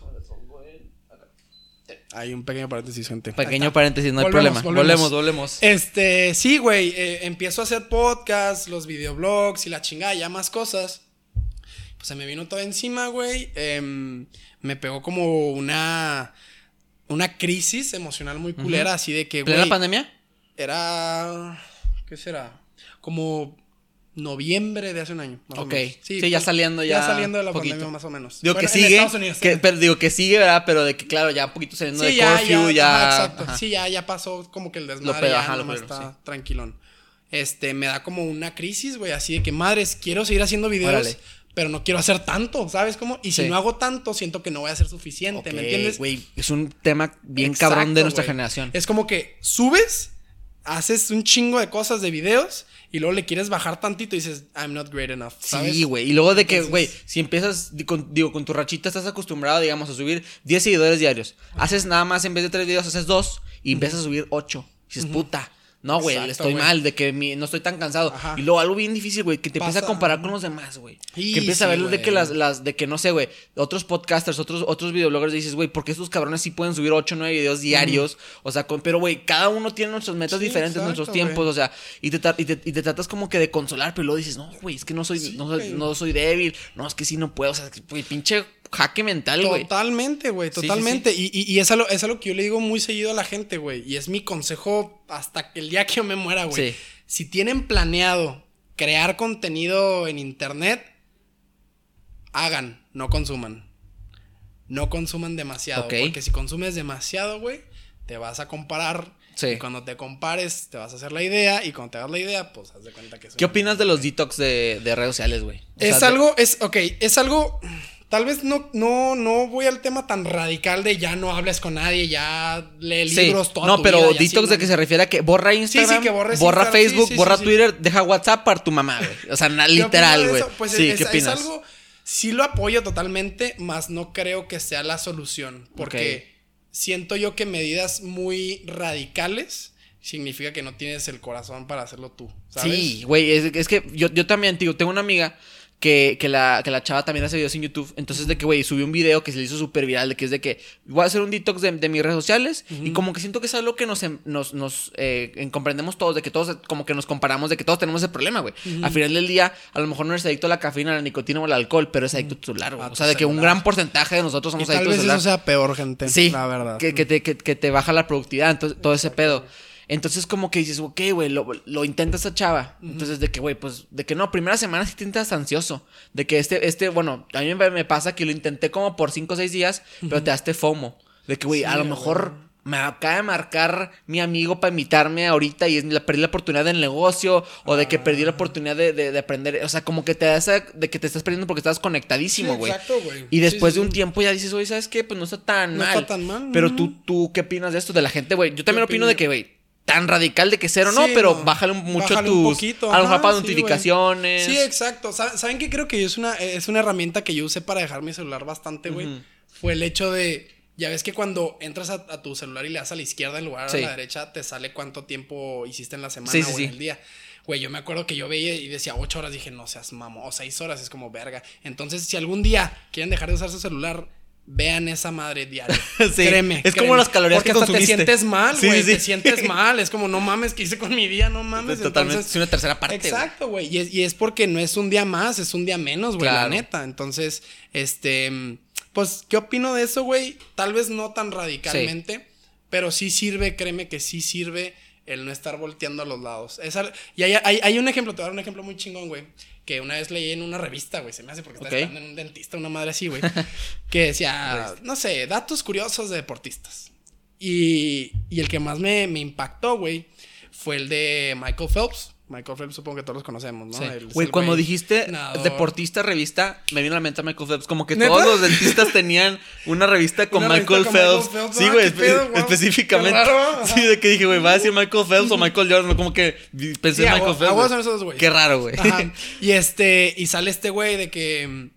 Hay un pequeño paréntesis, gente. Pequeño paréntesis, no hay problema. volvemos. Volvemos, volvemos. Este, sí, güey, eh, empiezo a hacer podcasts, los videoblogs y la chingada, ya más cosas. Pues se me vino todo encima, güey. Em, me pegó como una una crisis emocional muy culera, así de que, ¿Plena güey, pandemia? era ¿qué será? Como noviembre de hace un año. más o Ok. menos. Sí, ya saliendo ya Ya saliendo de la poquito. pandemia más o menos. Digo Bueno, que sigue, Estados Unidos, que, sí. pero digo que sigue, ¿verdad? Pero de que claro, ya un poquito saliendo Sí, de ya, curfew, ya, ya. ajá, exacto. ajá. Sí, ya, ya pasó como que el desmadre. pedo, ya ajá, lo pedo, está sí. tranquilón. Este, me da como una crisis, güey, así de que madres, quiero seguir haciendo videos, Órale. pero no quiero hacer tanto, ¿sabes cómo? Y si Sí. no hago tanto, siento que no voy a ser suficiente, ¿me entiendes? Güey, es un tema bien Exacto, cabrón de nuestra generación. Es como que subes, haces un chingo de cosas de videos y luego le quieres bajar tantito y dices, I'm not great enough, ¿sabes? Sí, güey. Y luego de que, Entonces- güey, si empiezas, con, digo, con tu rachita estás acostumbrado, digamos, a subir 10 seguidores diarios. Haces nada más, en vez de 3 videos, haces 2 y empiezas a subir 8. Y dices, puta. No, güey, Exacto, estoy mal, de que mi- no estoy tan cansado. Ajá. Y luego algo bien difícil, güey, que te empieza a Pasa. comparar con los demás, güey. Sí, que empieza a ver de que las, las, de que no sé, güey, otros podcasters, otros, otros videobloggers dices, güey, ¿por qué estos cabrones sí pueden subir 8 o 9 videos diarios? O sea, con, pero, güey, cada uno tiene nuestras metas Sí, diferentes, exacto, nuestros tiempos, o sea, y te, y, te, y te tratas como que de consolar, pero luego dices, no, güey, es que no soy, no, no soy débil, no, es que sí no puedo, o sea, güey, pinche jaque mental, güey. Totalmente, güey, sí, totalmente. Y, y, y es, algo, es algo que yo le digo muy seguido a la gente, güey. Y es mi consejo hasta que el día que yo me muera, güey. Si tienen planeado crear contenido en internet, hagan, no consuman. No consuman demasiado. Porque si consumes demasiado, güey, te vas a comparar. Y cuando te compares, te vas a hacer la idea. Y cuando te hagas la idea, pues haz de cuenta que es ¿Qué opinas de los detox de, de redes sociales, güey? Es sea, de- algo, es, ok, es algo, tal vez no, no, no voy al tema tan radical de ya no hables con nadie, ya lee Sí, libros toda no, pero detox de que se refiere a que borra Instagram, que borra sí, Facebook, sí, sí, borra sí. Twitter, deja WhatsApp para tu mamá, güey. O sea, na- ¿Qué literal, güey. Pues sí, es, ¿qué es opinas? algo, sí lo apoyo totalmente, más no creo que sea la solución, porque siento yo que medidas muy radicales significa que no tienes el corazón para hacerlo tú, ¿sabes? Sí, güey, es, es que yo, yo también, tío, tengo una amiga que, que, la, que la chava también hace videos en YouTube. Entonces, de que, güey, subió un video que se le hizo súper viral, de que es de que voy a hacer un detox de, de mis redes sociales. Y como que siento que es algo que nos, em- nos, nos eh, en- comprendemos todos, de que todos, como que nos comparamos, de que todos tenemos ese problema, güey. Al final del día, a lo mejor no eres adicto a la cafeína, a la nicotina o al alcohol, pero eres adicto a tu. A O sea, de que un gran porcentaje de nosotros Y somos tal adictos al vez celular. eso sea peor, gente. Sí, la verdad. Que, que te, que, que te baja la productividad, entonces, todo ese pedo. Entonces, como que dices, ok, güey, lo, lo intenta esta chava. Entonces, de que, güey, pues, de que no, primera semana sí te sientas ansioso. De que este, este, bueno, a mí me, me pasa que lo intenté como por 5 o 6 días, pero te daste FOMO. De que, güey, Sí, a lo mejor me acaba de marcar mi amigo para invitarme ahorita y es, la, perdí la oportunidad del negocio o de que perdí Ah. la oportunidad de, de- de aprender. O sea, como que te da esa, de que te estás perdiendo porque estás conectadísimo, Sí, güey. exacto, güey. Y después sí, de un tiempo ya dices, oye, ¿sabes qué? Pues no está tan No mal. está tan mal, Pero no, tú, no. tú, ¿qué opinas de esto de la gente, güey? Yo también ¿Qué opino de que, güey, tan radical de que cero, no, Sí, pero no. bájale mucho Bájale tus. un poquito, a lo mejor ajá, para sí, notificaciones. Sí, exacto. Sa- ¿Saben qué creo que es una, es una herramienta que yo usé para dejar mi celular bastante, güey? Fue el hecho de. Ya ves que cuando entras a, a tu celular y le das a la izquierda en lugar Sí. a la derecha, te sale cuánto tiempo hiciste en la semana o en sí. el día. Güey, yo me acuerdo que yo veía y decía ocho horas, dije, no seas mamo, o seis horas, es como verga. Entonces, si algún día quieren dejar de usar su celular, vean esa madre diario. Sí, Créeme. es como las calorías Porque que hasta te consumiste. sientes mal, güey. sí, sí. Te sientes mal. Es como, no mames, ¿qué hice con mi día? No mames. Totalmente. Entonces, es una tercera parte. Exacto, güey. Y es, y es porque no es un día más, es un día menos, güey, Claro. la neta. Entonces, este, pues, ¿qué opino de eso, güey? Tal vez no tan radicalmente, pero sí sirve, créeme que sí sirve el no estar volteando a los lados. Es al- y hay, hay- hay un ejemplo, te voy a dar un ejemplo muy chingón, güey. Que una vez leí en una revista, güey, se me hace porque estaba Ok. esperando en un dentista, una madre así, güey. que decía, no sé, datos curiosos de deportistas. Y, y el que más me, me impactó, güey, fue el de Michael Phelps. Michael Phelps supongo que todos los conocemos, ¿no? Sí. Güey, el cuando güey dijiste nadador. deportista revista, me vino a la mente a Michael Phelps. Como que ¿Neta? todos los dentistas tenían una revista con Una Michael revista con Phelps. Michael Phelps. Sí, Ah, güey, espe- específicamente. Raro. Sí, de que dije, güey, va a decir Michael Phelps o Michael Jordan. Como que pensé Sí, en Michael Phelps. son esos dos. Qué raro, güey. Ajá. Y este, y sale este güey de que mm,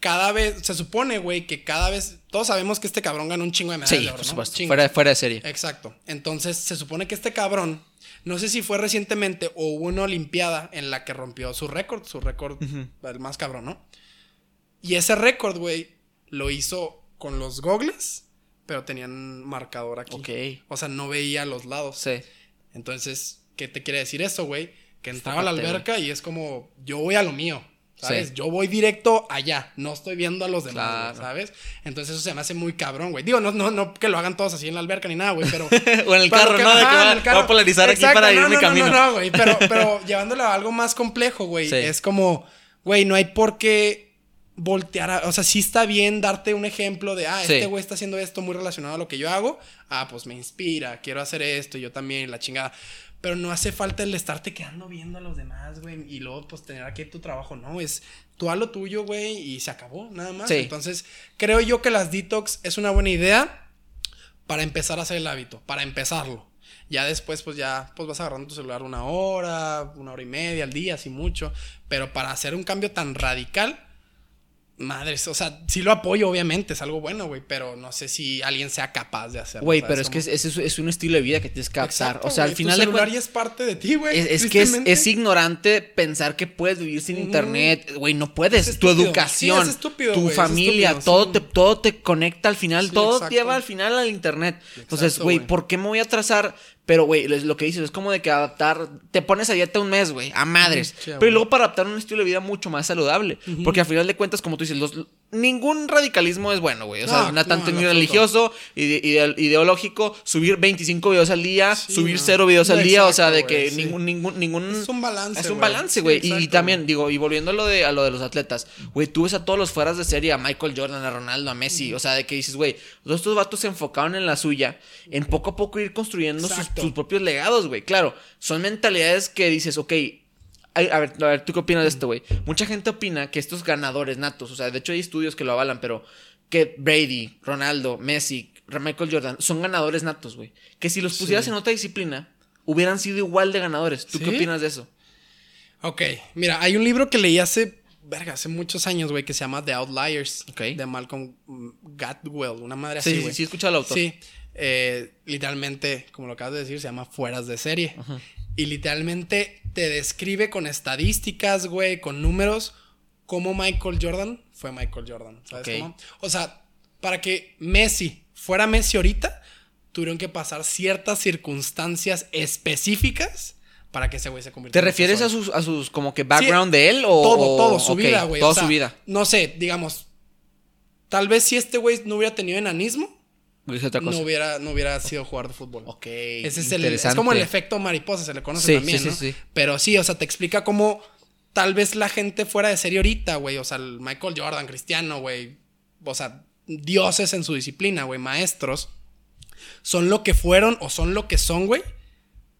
cada vez, se supone, güey, que cada vez, todos sabemos que este cabrón gana un chingo de medallas Sí, de oro, por supuesto. Fuera de serie. Exacto. Entonces, se supone que este cabrón, no sé si fue recientemente o hubo una olimpiada en la que rompió su récord, su récord, el más cabrón, ¿no? Y ese récord, güey, lo hizo con los gogles, pero tenían marcador aquí. Ok. O sea, no veía los lados. Sí. Entonces, ¿qué te quiere decir eso, güey? Que entraba a la alberca y es como, yo voy a lo mío. ¿Sabes? Sí. Yo voy directo allá, no estoy viendo a los demás, Claro. ¿sabes? Entonces eso se me hace muy cabrón, güey. Digo, no, no, no que lo hagan todos así en la alberca ni nada, güey, pero. O en el carro, que- ¿no? De que va- carro. voy a polarizar aquí para no, mi no, camino. No, no, güey, pero, pero llevándolo a algo más complejo, güey. Sí. Es como, güey, no hay por qué voltear a, o sea, sí está bien darte un ejemplo de, ah, Sí. este güey está haciendo esto muy relacionado a lo que yo hago, ah, pues me inspira, quiero hacer esto, yo también, la chingada. Pero no hace falta el estarte quedando viendo a los demás, güey, y luego pues tener aquí tu trabajo, no, es tú a lo tuyo, güey, y se acabó, nada más. Sí. Entonces, creo yo que las detox es una buena idea para empezar a hacer el hábito, para empezarlo. Ya después, pues ya, pues vas agarrando tu celular una hora, una hora y media al día, así mucho. Pero para hacer un cambio tan radical, madres, o sea, sí lo apoyo, obviamente, es algo bueno, güey, pero no sé si alguien sea capaz de hacerlo. Güey, ¿sabes pero es que es, es- es un estilo de vida que tienes que adaptar. O sea, al final de celular cuentas. ya es parte de ti, güey. Es, es que es, ignorante pensar que puedes vivir sin internet. Güey, no puedes. Es tu educación, Sí, es estúpido, tu familia, estúpido, todo, sí. te, todo te conecta al final. Sí, todo exacto. lleva al final al internet. Entonces, Exacto, güey, güey. ¿por qué me voy a atrasar? Pero, güey, lo que dices es como de que adaptar. Te pones a dieta un mes, güey, a madres. Sí, pero luego para adaptar un estilo de vida mucho más saludable. Porque al final de cuentas, como tú dices, los, ningún radicalismo es bueno, güey. O sea, No, tanto no, ni religioso, ide- ide- ideológico, subir 25 videos al día, Sí, subir no. cero videos al día. O sea, de que sí. ningún, ningún, ningún. Es un balance, Es un güey. balance, Sí, güey. y, también, digo, y volviendo a lo de, a lo de los atletas, güey, tú ves a todos los fueras de serie, a Michael Jordan, a Ronaldo, a Messi. O sea, de que dices, güey, todos estos vatos se enfocaron en la suya, en poco a poco ir construyendo sus, sus propios legados, güey. Claro, son mentalidades que dices, ok. A ver, a ver, ¿tú qué opinas de esto, güey? Mucha gente opina que estos ganadores natos, o sea, de hecho hay estudios que lo avalan, pero que Brady, Ronaldo, Messi, Michael Jordan son ganadores natos, güey. Que si los pusieras Sí. en otra disciplina, hubieran sido igual de ganadores. ¿Tú qué ¿Sí? opinas de eso? Ok, mira, hay un libro que leí hace, verga, hace muchos años, güey, que se llama The Outliers. Ok. De Malcolm Gladwell, una madre Sí, así, sí, güey. sí, he escuchado al autor. Sí, eh, literalmente, como lo acabas de decir, se llama Fueras de Serie. Y literalmente te describe con estadísticas, güey, con números, cómo Michael Jordan fue Michael Jordan. ¿Sabes cómo? O sea, para que Messi fuera Messi ahorita, tuvieron que pasar ciertas circunstancias específicas para que ese güey se ¿Te convirtiera que refieres a sus, a sus como que background de él o Todo, su vida, güey. Toda O sea, su vida. No sé, digamos, tal vez si este güey no hubiera tenido enanismo, Dice otra cosa. no hubiera, no hubiera sido jugador de fútbol. Ok. Ese es, el, es como el efecto mariposa, se le conoce Sí, también, sí, sí, ¿no? sí. Pero sí, o sea, te explica cómo tal vez la gente fuera de serie ahorita, güey. O sea, el Michael Jordan, Cristiano, güey. O sea, dioses en su disciplina, güey, maestros. Son lo que fueron o son lo que son, güey.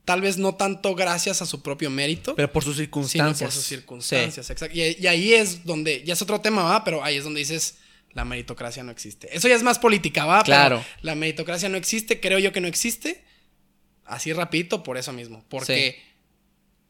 Tal vez no tanto gracias a su propio mérito. Pero por sus sino circunstancias. por sus circunstancias, exacto. Y, y ahí es donde, ya es otro tema, va, pero ahí es donde dices, la meritocracia no existe. Eso ya es más política, va, Claro. pero la meritocracia no existe, creo yo que no existe. Así rapidito, por eso mismo. Porque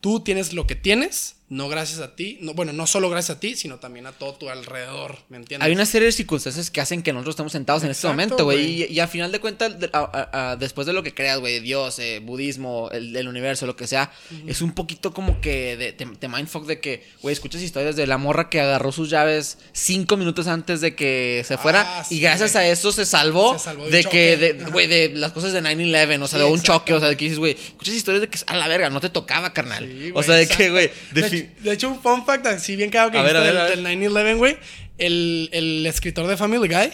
tú tienes lo que tienes, no gracias a ti. No, bueno, no solo gracias a ti, sino también a todo tu alrededor, ¿me entiendes? Hay una serie de circunstancias que hacen que nosotros estemos sentados en este momento, güey. Y, y a final de cuentas, de- a- a- a- después de lo que creas, güey, Dios, eh, budismo, el, el universo, lo que sea, es un poquito como que de, de, de mindfuck de que, güey, escuchas historias de la morra que agarró sus llaves cinco minutos antes de que se fuera Ah, y gracias a eso se salvó, Se salvó de un que, güey, de las cosas de 9-11, o sea, Sí, de un exacto. choque, o sea, de que dices, güey, escuchas historias de que a la verga, no te tocaba, carnal. Sí, o sea, de que, güey, De, hecho, de hecho, un fun fact, así bien claro que ver, ver, del, a ver. del 9-11, güey. El, el escritor de Family Guy,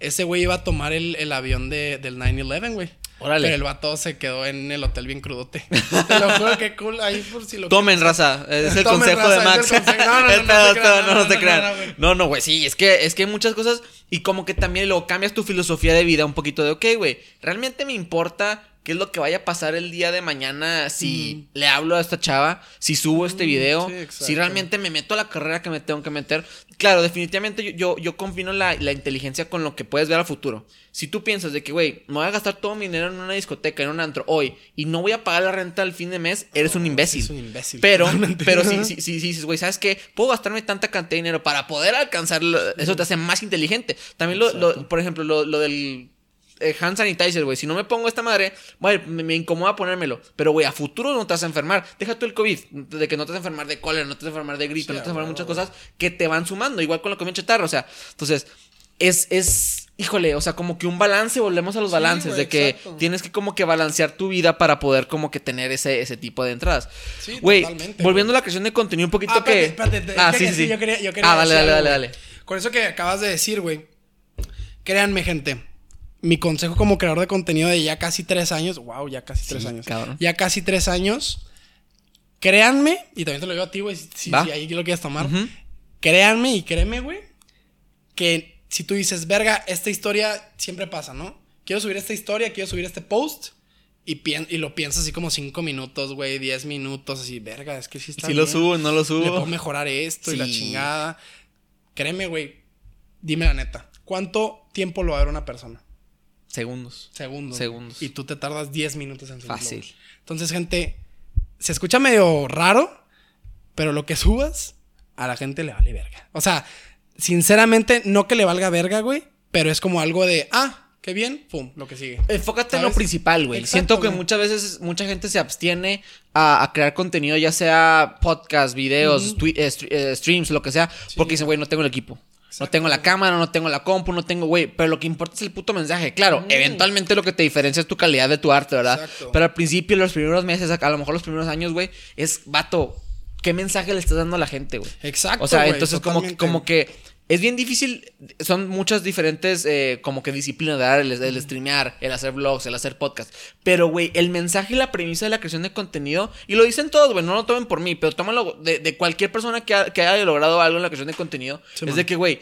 ese güey iba a tomar el, el avión de, del 9-11, güey. Órale. Pero el vato se quedó en el hotel bien crudote. Te lo juro que cool. Ahí por si lo Tomen, raza. Es el Tomen, consejo raza, de Max. consejo. No, no, no, no crean, no, no, no, crean. güey. Sí, es que, es que hay muchas cosas y como que también luego cambias tu filosofía de vida un poquito de, ok, güey, realmente me importa qué es lo que vaya a pasar el día de mañana si le hablo a esta chava, si subo este video, Mm. sí, exacto. si realmente me meto a la carrera que me tengo que meter. Claro, definitivamente yo, yo, yo confino la, la inteligencia con lo que puedes ver a futuro. Si tú piensas de que, güey, me voy a gastar todo mi dinero en una discoteca, en un antro hoy, y no voy a pagar la renta al fin de mes, eres un imbécil. es un imbécil, Pero, totalmente. pero si, si, si, si dices, güey, ¿sabes qué? Puedo gastarme tanta cantidad de dinero para poder alcanzar, eso te hace más inteligente. También, lo, lo- por ejemplo, lo, lo del eh, hand sanitizer, güey. Si no me pongo esta madre, güey, me, me incomoda ponérmelo. Pero, güey, a futuro no te vas a enfermar. Deja tú el COVID, de que no te vas a enfermar de cólera, no te vas a enfermar de gripe, Sí, no te vas a enfermar de muchas cosas que te van sumando, igual con la comida chatarra. O sea, entonces, es, es híjole, o sea, como que un balance, volvemos a los Sí, balances, güey, de que exacto. tienes que como que balancear tu vida para poder como que tener ese, ese tipo de entradas. Sí, Güey, totalmente, volviendo a la creación de contenido un poquito Ah, que... espérate, espérate, ah, sí, sí, sí, yo quería- yo quería ah, dale, dale, dale, dale. Con eso que acabas de decir, güey. Créanme, gente. Mi consejo como creador de contenido de ya casi tres años. Wow, ya casi tres Sí, años. cabrón. Ya casi tres años. Créanme, y también te lo digo a ti, güey, si, si- ahí lo quieres tomar. Créanme y créeme, güey, que si tú dices, verga, esta historia siempre pasa, ¿no? Quiero subir esta historia, quiero subir este post. Y, y lo piensas así como cinco minutos, güey, diez minutos, así, verga, es que sí está Si lo subo, no lo Le puedo subo. mejorar esto y la chingada. Créeme, güey. Dime la neta. ¿Cuánto tiempo lo va a ver una persona? Segundos. Segundos. Segundos. Y tú te tardas 10 minutos en subirlo, Fácil. güey. Entonces, gente, se escucha medio raro, pero lo que subas a la gente le vale verga. O sea, sinceramente, no que le valga verga, güey, pero es como algo de, ah, qué bien, pum, lo que sigue. Enfócate en lo principal, güey. Exacto, Siento que güey. muchas veces mucha gente se abstiene a, a crear contenido, ya sea podcast, videos, eh, eh, streams, lo que sea, porque dicen, güey, no tengo el equipo. No tengo la cámara, no tengo la compu, no tengo, güey. Pero lo que importa es el puto mensaje. Claro, eventualmente lo que te diferencia es tu calidad de tu arte, ¿verdad? Exacto. Pero al principio, los primeros meses, a lo mejor los primeros años, güey, es vato. ¿Qué mensaje le estás dando a la gente, güey? Exacto. O sea, entonces como, que- totalmente. como que es bien difícil, son muchas diferentes eh, como que disciplinas, ¿verdad? El, el streamear, el hacer vlogs, el hacer podcast. Pero, güey, el mensaje y la premisa de la creación de contenido, y lo dicen todos, güey, no lo tomen por mí, pero tómalo de, de cualquier persona que, ha- que haya logrado algo en la creación de contenido, Sí, es man. de que, güey,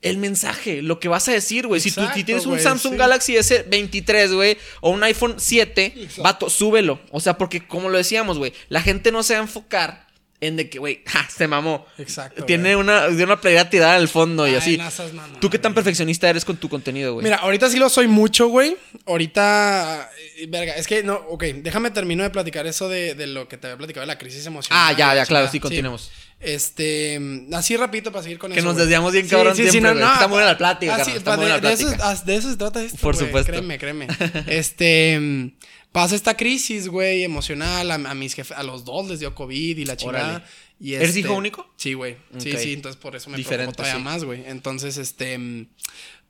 el mensaje, lo que vas a decir, güey. Si tú si tienes un Samsung sí. Galaxy S23, güey, o un iPhone 7, Exacto. vato, súbelo. O sea, porque como lo decíamos, güey, la gente no se va a enfocar en de que, güey, ja, se mamó. Exacto, Tiene güey. una, de una playera tirada al fondo y así. no seas ¿Tú qué tan perfeccionista eres con tu contenido, güey? Mira, ahorita sí lo soy mucho, güey. Ahorita, eh, verga, es que no, ok, déjame termino de platicar eso de, de lo que te había platicado de la crisis emocional. Ah, ya, ya, claro, sí, continuemos. Este, así rapidito para seguir con Que eso. nos güey. desviamos bien cabrón siempre, güey. Está buena la plática, ah, carnal, sí, está pa- buena de, la de eso, plática. ah, de eso se trata esto, Por güey, supuesto. Créeme, créeme. este, pasa esta crisis, güey, emocional. A, a mis jefes, a los dos les dio COVID y la chingada. Y ¿Eres este- hijo único? Sí, güey. Sí, sí, entonces por eso me Diferente, preocupó todavía sí. más, güey. Entonces, este,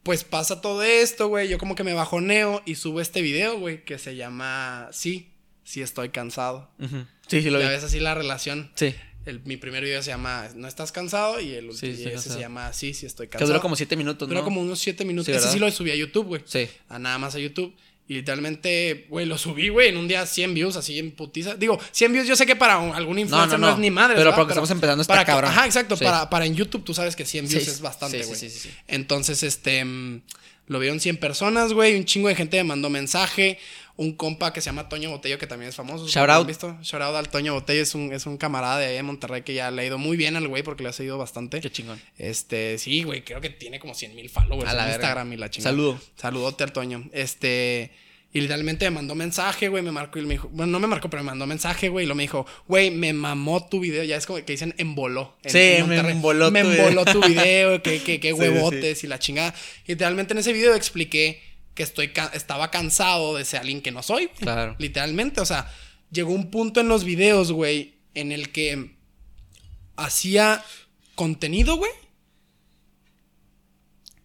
pues pasa todo esto, güey. Yo como que me bajoneo y subo este video, güey, que se llama Sí, sí estoy cansado. Sí, sí, lo vi. Ya ves así la relación. Sí. El- mi primer video se llama No estás cansado y el último sí, se llama Sí, sí estoy Que cansado. duró como siete minutos, Duró ¿no? como unos siete minutos. Sí, Ese sí lo subí a YouTube, güey. Sí. A nada más a YouTube. Y literalmente, güey, lo subí, güey, en un día 100 views, así en putiza. Digo, 100 views yo sé que para un- algún influencer no, no. es ni madre. Pero porque estamos empezando está para cabrón. Ajá, exacto. Sí. Para, para en YouTube tú sabes que 100 views Sí, es bastante, güey. sí, sí, sí, sí. Entonces, este, mm, lo vieron 100 personas, güey. Un chingo de gente me mandó mensaje. Un compa que se llama Toño Botello, que también es famoso. Shout ¿lo han out. visto? Shout out al Toño Botello. Es un, es un camarada de ahí de Monterrey que ya le ha ido muy bien al güey porque le ha seguido bastante. Qué chingón. Este, sí, güey, creo que tiene como 100 mil followers A la en verga. Instagram y la chingada. Saludo. Saludote al Toño. Este, y literalmente me mandó mensaje, güey, me marcó y me dijo, bueno, no me marcó, pero me mandó mensaje, güey, y lo me dijo, güey, me mamó tu video, ya es como que dicen emboló. en- Sí, en me emboló Me tu emboló video. tu video, que, que, que Sí, huevotes y la chingada. Y literalmente en ese video expliqué que estoy ca- estaba cansado de ser alguien que no soy. Claro. Literalmente, o sea, llegó un punto en los videos, güey, en el que hacía contenido, güey,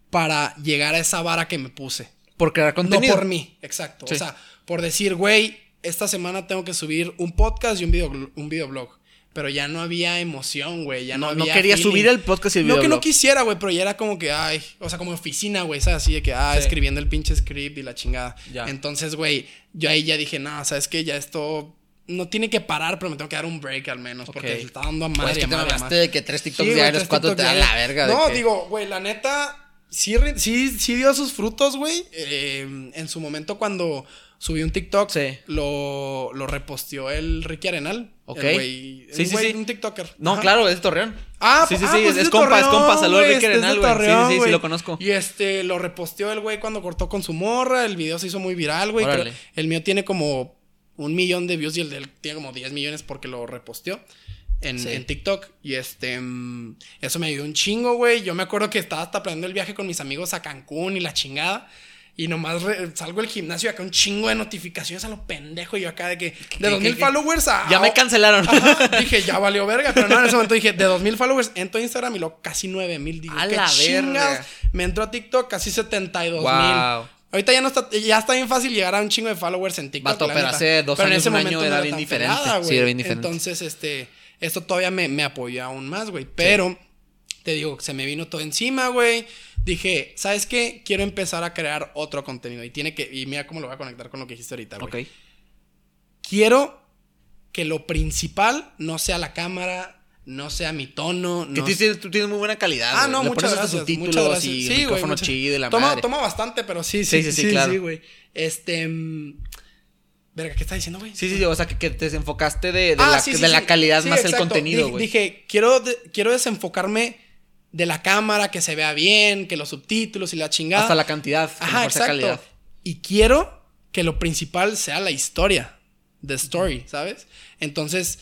para llegar a esa vara que me puse. Por crear contenido. No por mí, exacto. Sí. O sea, por decir, güey, esta semana tengo que subir un podcast y un video, un videoblog. Pero ya no había emoción, güey. Ya no, No, no había quería feeling. subir el podcast y el No que no quisiera, güey, pero ya era como que, ay, o sea, como oficina, güey, ¿sabes? Así de que, ah, Sí. escribiendo el pinche script y la chingada. Ya. Entonces, güey, yo ahí ya dije, no, ¿sabes qué? Ya esto no tiene que parar, pero me tengo que dar un break al menos, porque Ok. se está dando a madre. Pues es que te madre, madre. de que tres Sí, TikToks güey, diarios, cuatro te TikToks dan la verga. de No, que- digo, güey, la neta, sí, sí, sí dio sus frutos, güey. Eh, en su momento cuando subí un TikTok, Sí. lo, lo reposteó el Ricky Arenal. Ok. El güey, Sí, un sí, güey, sí. un TikToker. No, Ajá. claro, es de Torreón. Ah, sí, sí, ah, sí, pues es, compa, es compa, saludos Ricky este Arenal, güey. Sí, Torreón, sí, sí, lo conozco. Y este, lo reposteó el güey cuando cortó con su morra, el video se hizo muy viral, güey. Creo- El mío tiene como un millón de views y el de él tiene como 10 millones porque lo reposteó. En, Sí. en TikTok y este mm, eso me ayudó un chingo, güey. Yo me acuerdo que estaba hasta planeando el viaje con mis amigos a Cancún y la chingada. Y nomás re- salgo del gimnasio y acá un chingo de notificaciones a lo pendejo. Y yo acá de que, de qué- 2000 qué- followers a. Ya me cancelaron. Ajá, dije, ya valió verga. Pero no, en ese momento dije, de 2000 followers entro a Instagram y lo casi 9000. Digo, A qué la chingas. verga. Me entró a TikTok casi 72 Wow. mil. Ahorita ya no está, ya está bien fácil llegar a un chingo de followers en TikTok. Vato, la pero hace dos Pero en años, ese un año momento no era bien diferente. pelada, Sí, era bien diferente. Entonces, este, esto todavía me, me apoyó aún más, güey. Pero, te digo, se me vino todo encima, güey. Dije, ¿sabes qué? Quiero empezar a crear otro contenido. Y tiene que, y mira cómo lo voy a conectar con lo que dijiste ahorita, güey. ok. Quiero que lo principal no sea la cámara, no sea mi tono. Que no tú, tienes, tú tienes muy buena calidad. Ah, no, muchas gracias. subtítulos Muchas gracias. y Sí, güey, micrófono muchas- chido y la toma, madre. Toma bastante, pero sí, Sí, sí, sí, sí, claro. sí, güey. Este. mm, Verga, ¿qué está diciendo, güey? Sí, sí, o sea, que, que te desenfocaste de, de Ah, la, sí, sí, de la sí. calidad más el contenido, güey. Dije, quiero, de- quiero desenfocarme de la cámara, que se vea bien, que los subtítulos y la chingada. Hasta la cantidad, Ajá, sea exacto. calidad. Y quiero que lo principal sea la historia. The story, ¿sabes? Entonces,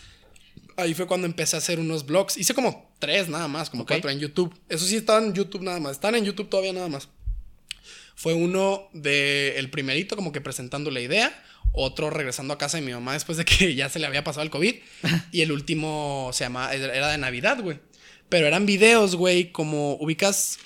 ahí fue cuando empecé a hacer unos vlogs. Hice como tres nada más, como cuatro en YouTube. Eso sí estaban en YouTube nada más. Están en YouTube todavía nada más. Fue uno de el primerito como que presentando la idea, otro regresando a casa de mi mamá después de que ya se le había pasado el COVID y el último se llama era de Navidad, güey. Pero eran videos, güey, como ubicas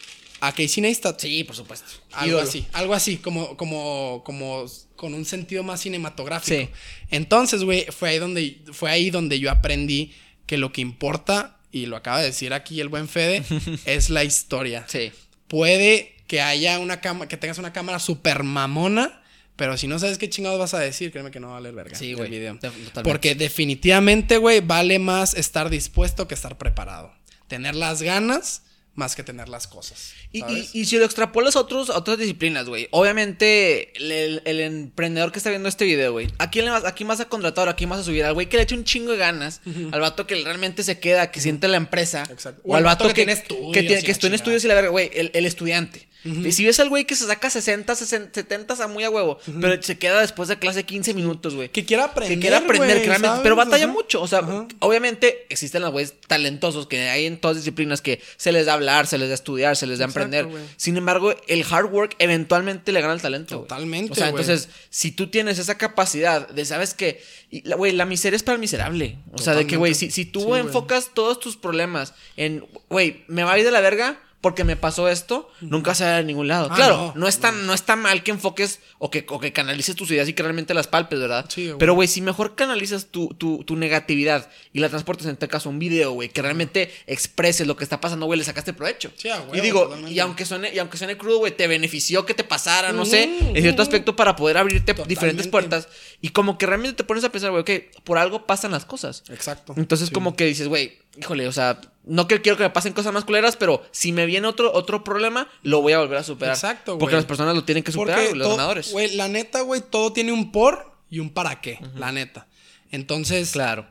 a Casey Neistat. Sí, por supuesto. Algo Ídolo. así, algo así, como, como, como con un sentido más cinematográfico. Sí. Entonces, güey, fue ahí donde, fue ahí donde yo aprendí que lo que importa, y lo acaba de decir aquí el buen Fede, es la historia. Sí. Puede que haya una cámara, que tengas una cámara super mamona, pero si no sabes qué chingados vas a decir, créeme que no va a valer verga. Sí, el video. Totalmente. Porque definitivamente, güey, vale más estar dispuesto que estar preparado. Tener las ganas más que tener las cosas. Y, ¿sabes? y- y si lo extrapolas a, otros, a otras disciplinas, güey. Obviamente, el, emprendedor que está viendo este video, güey. ¿A quién le vas, a quién vas a contratar? ¿A quién vas a subir? Al güey que le echa un chingo de ganas. Al vato que realmente se queda, que siente la empresa. Exacto. O al vato que, estudios que, tiene, estudia en estudios y la verga, güey. El, el estudiante. Y si ves al güey que se saca 60, 60, 70 a muy a huevo, pero se queda después de clase 15 minutos, güey. Que quiera aprender. Que quiera aprender, pero batalla mucho. O sea, obviamente existen los güeyes talentosos que hay en todas disciplinas que se les da se les da estudiar, se les da Exacto, emprender. Sin embargo, el hard work eventualmente le gana al talento. Totalmente, O sea, entonces, si tú tienes esa capacidad de, sabes que, la- güey, la miseria es para el miserable. O sea, de que, güey, si, si tú Sí, enfocas todos tus problemas en, güey, me va a ir de la verga. Porque me pasó esto, nunca se va a ningún lado. Ah, claro, no, no, es tan, no está mal que enfoques o que, o que canalices tus ideas y que realmente las palpes, ¿verdad? Sí, güey. Pero, güey, si mejor canalizas tu, tu, tu negatividad y la transportes en este caso un video, güey, que realmente expreses lo que está pasando, güey, le sacaste provecho. Sí, huevo, y digo, totalmente. y aunque suene, y aunque suene crudo, güey, te benefició que te pasara, no sé, en cierto aspecto para poder abrirte Totalmente. diferentes puertas. Y como que realmente te pones a pensar, güey, ok, por algo pasan las cosas. Exacto. Entonces, Sí. como que dices, güey, híjole, o sea, no que quiero que me pasen cosas más culeras, pero si me viene otro, otro problema, lo voy a volver a superar. Exacto, güey. Porque las personas lo tienen que superar, los todo- ganadores. Güey, la neta, güey, todo tiene un por y un para qué. La neta. Entonces, Claro.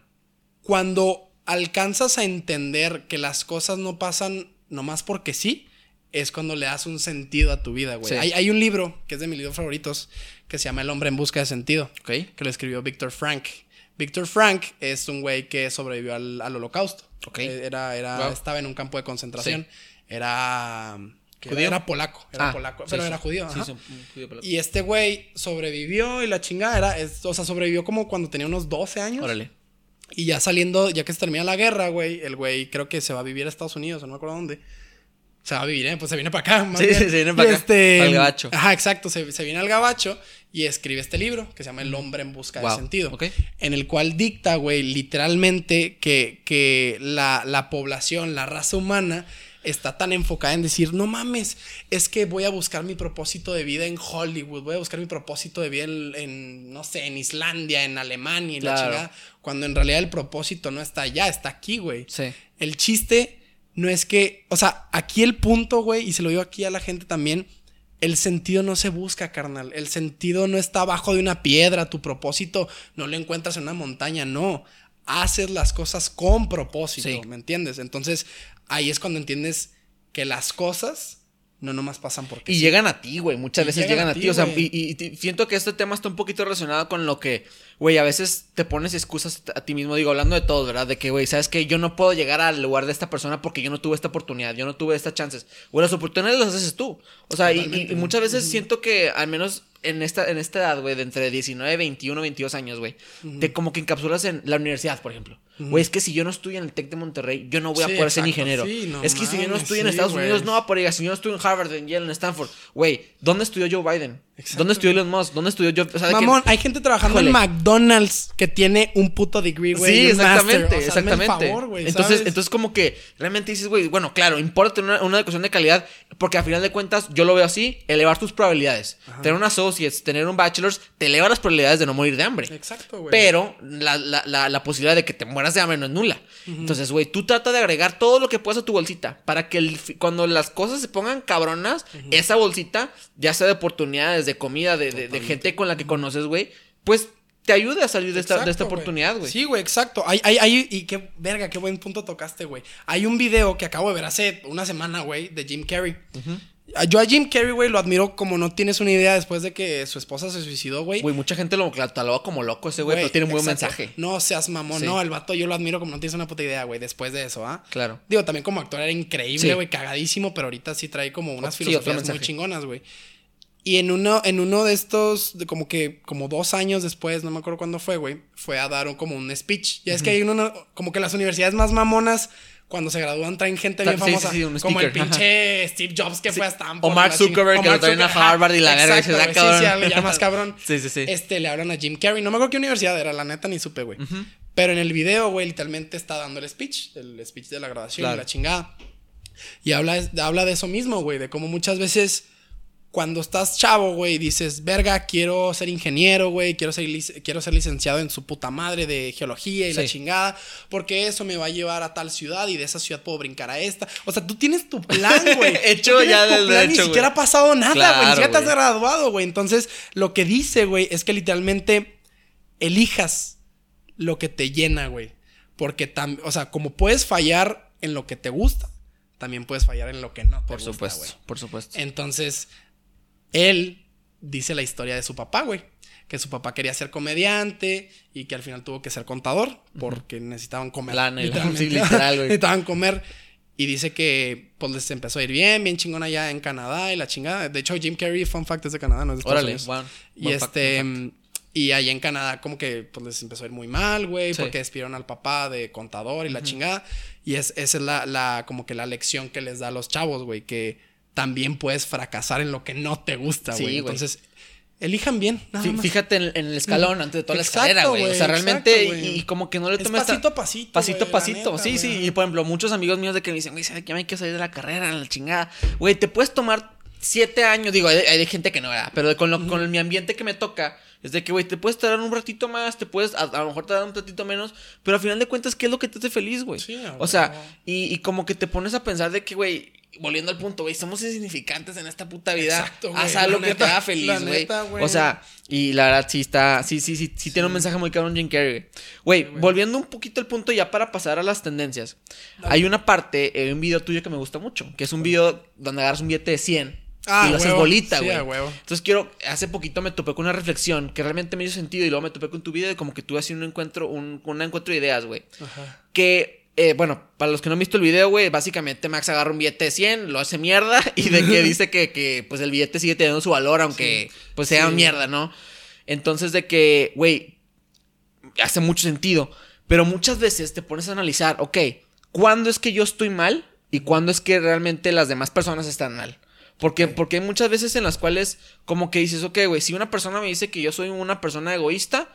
cuando alcanzas a entender que las cosas no pasan nomás porque sí, es cuando le das un sentido a tu vida, güey. Sí. Hay, hay un libro que es de mis libros favoritos que se llama El hombre en busca de sentido. Ok. Que lo escribió Víctor Frank. Víctor Frank es un güey que sobrevivió al, al holocausto. Ok. Eh, Era, era, Wow. Estaba en un campo de concentración. Era... ¿qué ¿Judío? Era polaco. Era Ah, polaco. pero sí. era judío. Sí, judío pelado. Y este güey sobrevivió y la chingada era, es- o sea, sobrevivió como cuando tenía unos 12 años. Órale. Y ya saliendo, ya que se termina la guerra, güey, el güey creo que se va a vivir a Estados Unidos, o no me acuerdo dónde. Se va a vivir, ¿eh? Pues se viene para acá. más Sí, bien. se viene para Y acá, al gabacho. Ajá, exacto. Se, se viene al gabacho y escribe este libro que se llama El hombre en busca de Wow, sentido. ok. En el cual dicta, güey, literalmente que, que la, la población, la raza humana está tan enfocada en decir, no mames, es que voy a buscar mi propósito de vida en Hollywood, voy a buscar mi propósito de vida en, en, no sé, en Islandia, en Alemania y la chingada, cuando en realidad el propósito no está allá, está aquí, güey. Sí. El chiste no es que, o sea, aquí el punto, güey, y se lo digo aquí a la gente también, el sentido no se busca, carnal. El sentido no está abajo de una piedra, tu propósito no lo encuentras en una montaña, no. Haces las cosas con propósito, Sí. ¿me entiendes? Entonces, ahí es cuando entiendes que las cosas no nomás pasan porque Y sí. llegan a ti, güey. Muchas Y veces llegan llegan a ti. O sea, y, y- y siento que este tema está un poquito relacionado con lo que güey, a veces te pones excusas a ti mismo, digo, hablando de todo, ¿verdad? De que, güey, sabes que yo no puedo llegar al lugar de esta persona porque yo no tuve esta oportunidad, yo no tuve estas chances. Güey, las oportunidades las haces tú. O sea, y, muchas veces siento que, al menos en esta, en esta edad, güey, de entre 19, 21, 22 años, güey, te como que encapsulas en la universidad, por ejemplo. Güey, es que si yo no estudio en el TEC de Monterrey, yo no voy a poder ser ingeniero. sí, no es que si yo no estudio en Estados. Unidos, no va a poder llegar. Si yo no estudio en Harvard, en Yale, en Stanford, güey, ¿dónde estudió Joe Biden? Exacto. ¿Dónde estudió Elon Musk? ¿Dónde estudió Joe? O sea, de que- Mamón, hay gente trabajando en. McDonald's que tiene un puto degree, güey. Sí, exactamente. O sea, exactamente. favor, güey, entonces, ¿sabes? entonces como que realmente dices, güey, bueno, claro, importa tener una, una educación de calidad, porque a final de cuentas, yo lo veo así, elevar tus probabilidades. Tener un associates, tener un bachelor's, te eleva las probabilidades de no morir de hambre. Exacto, güey. Pero la, la, la, la posibilidad de que te mueras de hambre no es nula. Entonces, güey, tú trata de agregar todo lo que puedas a tu bolsita para que el cuando las cosas se pongan cabronas, esa bolsita, ya sea de oportunidades, de comida, de, de- de gente con la que conoces, güey, pues te ayude a salir de esta, de esta oportunidad, güey. Sí, güey, exacto. Hay, hay, hay, y qué verga, qué buen punto tocaste, güey. Hay un video que acabo de ver hace una semana, güey, de Jim Carrey. Ah, Yo a Jim Carrey, güey, lo admiro como no tienes una idea después de que su esposa se suicidó, güey. Güey, mucha gente lo cataloga como loco ese güey, pero tiene un buen mensaje. No seas mamón, Sí. no, el vato yo lo admiro como no tienes una puta idea, güey, después de eso, ¿ah? Claro. Digo, también como actor era increíble, Sí. güey, cagadísimo, pero ahorita sí trae como unas filosofías muy chingonas, güey. Y en uno, en uno de estos, de como que, como dos años después, no me acuerdo cuándo fue, güey, fue a dar un, como un speech. Ya es que hay uno, como que las universidades más mamonas, cuando se gradúan, traen gente bien Sí, sí, famosa. sí, un como el pinche Steve Jobs que fue a Stanford. O Mark. Zuckerberg, O que Mark lo traen a Harvard y la verga, güey, sí, sí, ya más cabrón. Sí, sí, sí. Este, le hablan a Jim Carrey. No me acuerdo qué universidad era, la neta ni supe, güey. Pero en el video, güey, literalmente está dando el speech, el speech de la graduación Claro. y la chingada. Y habla, habla de eso mismo, güey, de cómo muchas veces cuando estás chavo, güey, dices, verga, quiero ser ingeniero, güey, quiero ser, lic- quiero ser licenciado en su puta madre de geología y la Sí. chingada, porque eso me va a llevar a tal ciudad y de esa ciudad puedo brincar a esta. O sea, tú tienes tu plan, güey. Hecho ya tu del plan, hecho, Ni siquiera ha pasado nada, güey. Claro, Ni siquiera te has graduado, güey. Entonces, lo que dice, güey, es que literalmente elijas lo que te llena, güey. Porque, o sea, como puedes fallar en lo que te gusta, también puedes fallar en lo que no te Por gusta, supuesto, güey. por supuesto. Entonces, él dice la historia de su papá, güey. Que su papá quería ser comediante y que al final tuvo que ser contador porque necesitaban comer. Lana sí, literal, güey. necesitaban comer. Y dice que pues les empezó a ir bien, bien chingón allá en Canadá y la chingada. De hecho, Jim Carrey, fun fact, es de Canadá, no es de Estados Órale, Unidos. Y este. fact. Y allá en Canadá, como que pues les empezó a ir muy mal, güey, Sí. porque despidieron al papá de contador y la chingada. Y es, esa es la, la, como que la lección que les da a los chavos, güey, que también puedes fracasar en lo que no te gusta, güey. Entonces, elijan bien, nada más. Fíjate en, en el escalón antes de toda la Exacto, escalera, güey. O sea, realmente, exacto, y, como que no le Es tomes pasito a pasito, Pasito a la pasito. neta, sí, sí. Y por ejemplo, muchos amigos míos de que me dicen, güey, ¿sabes qué? Me hay que salir de la carrera, la chingada. Güey, te puedes tomar siete años. Digo, hay, hay gente que no, ¿verdad? Pero con, lo- con mi ambiente que me toca. Es de que, güey, te puedes tardar un ratito más, te puedes, a, a lo mejor tardar un ratito menos, pero al final de cuentas, ¿qué es lo que te hace feliz, güey? Sí, a o sea, y, y como que te pones a pensar de que, güey, volviendo al punto, güey, somos insignificantes en esta puta vida. Exacto, güey, Haz algo que te haga feliz, güey. O sea, y la verdad sí está, sí, sí, sí, sí, tiene un mensaje muy cabrón Jim Carrey. Güey, volviendo un poquito al punto ya para pasar a las tendencias. Hay una parte, eh, un video tuyo que me gusta mucho, que es un video donde agarras un billete de 100 Ah, y lo haces bolita, Sí, güey. huevo. Entonces quiero, hace poquito me topé con una reflexión que realmente me hizo sentido y luego me topé con tu video de como que tú haciendo un encuentro, un, un encuentro de ideas, güey. Ajá. Que, eh, bueno, para los que no han visto el video, güey, básicamente Max agarra un billete de 100, lo hace mierda y de que dice que, que, pues el billete sigue teniendo su valor, aunque pues sea Sí. mierda, ¿no? Entonces de que, güey, hace mucho sentido, pero muchas veces te pones a analizar, ok, ¿cuándo es que yo estoy mal y cuándo es que realmente las demás personas están mal? Porque, porque hay muchas veces en las cuales como que dices, ok, güey, si una persona me dice que yo soy una persona egoísta.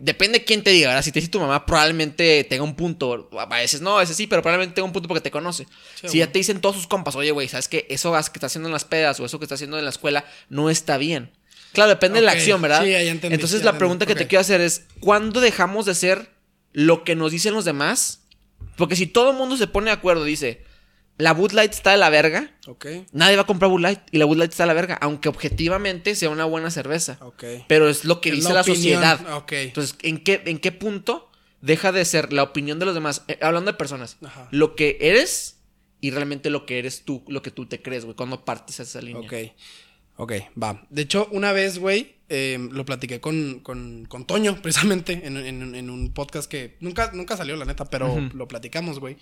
Depende de quién te diga, ¿verdad? Si te dice tu mamá, probablemente tenga un punto. A veces no, a veces sí, pero probablemente tenga un punto porque te conoce. Sí, si ya te dicen todos sus compas, oye, güey, ¿sabes qué? Eso que está haciendo en las pedas o eso que está haciendo en la escuela no está bien. Claro, depende de la acción, ¿verdad? sí, ya entendí, Entonces ya la entendí, pregunta que te quiero hacer es, ¿cuándo dejamos de ser lo que nos dicen los demás? Porque si todo el mundo se pone de acuerdo, dice, la Bud Light está de la verga, Ok. nadie va a comprar Bud Light y la Bud Light está de la verga, aunque objetivamente sea una buena cerveza. Ok. Pero es lo que Es dice la la, sociedad. ok. Entonces, ¿en qué, ¿en qué punto deja de ser la opinión de los demás? Eh, hablando de personas. Ajá. Lo que eres y realmente lo que eres tú, lo que tú te crees, güey, cuando partes a esa línea. Ok. Ok, va. De hecho, una vez, güey, eh, lo platiqué con, con, con Toño, precisamente, en, en- en un podcast que nunca, nunca salió, la neta, pero lo platicamos, güey.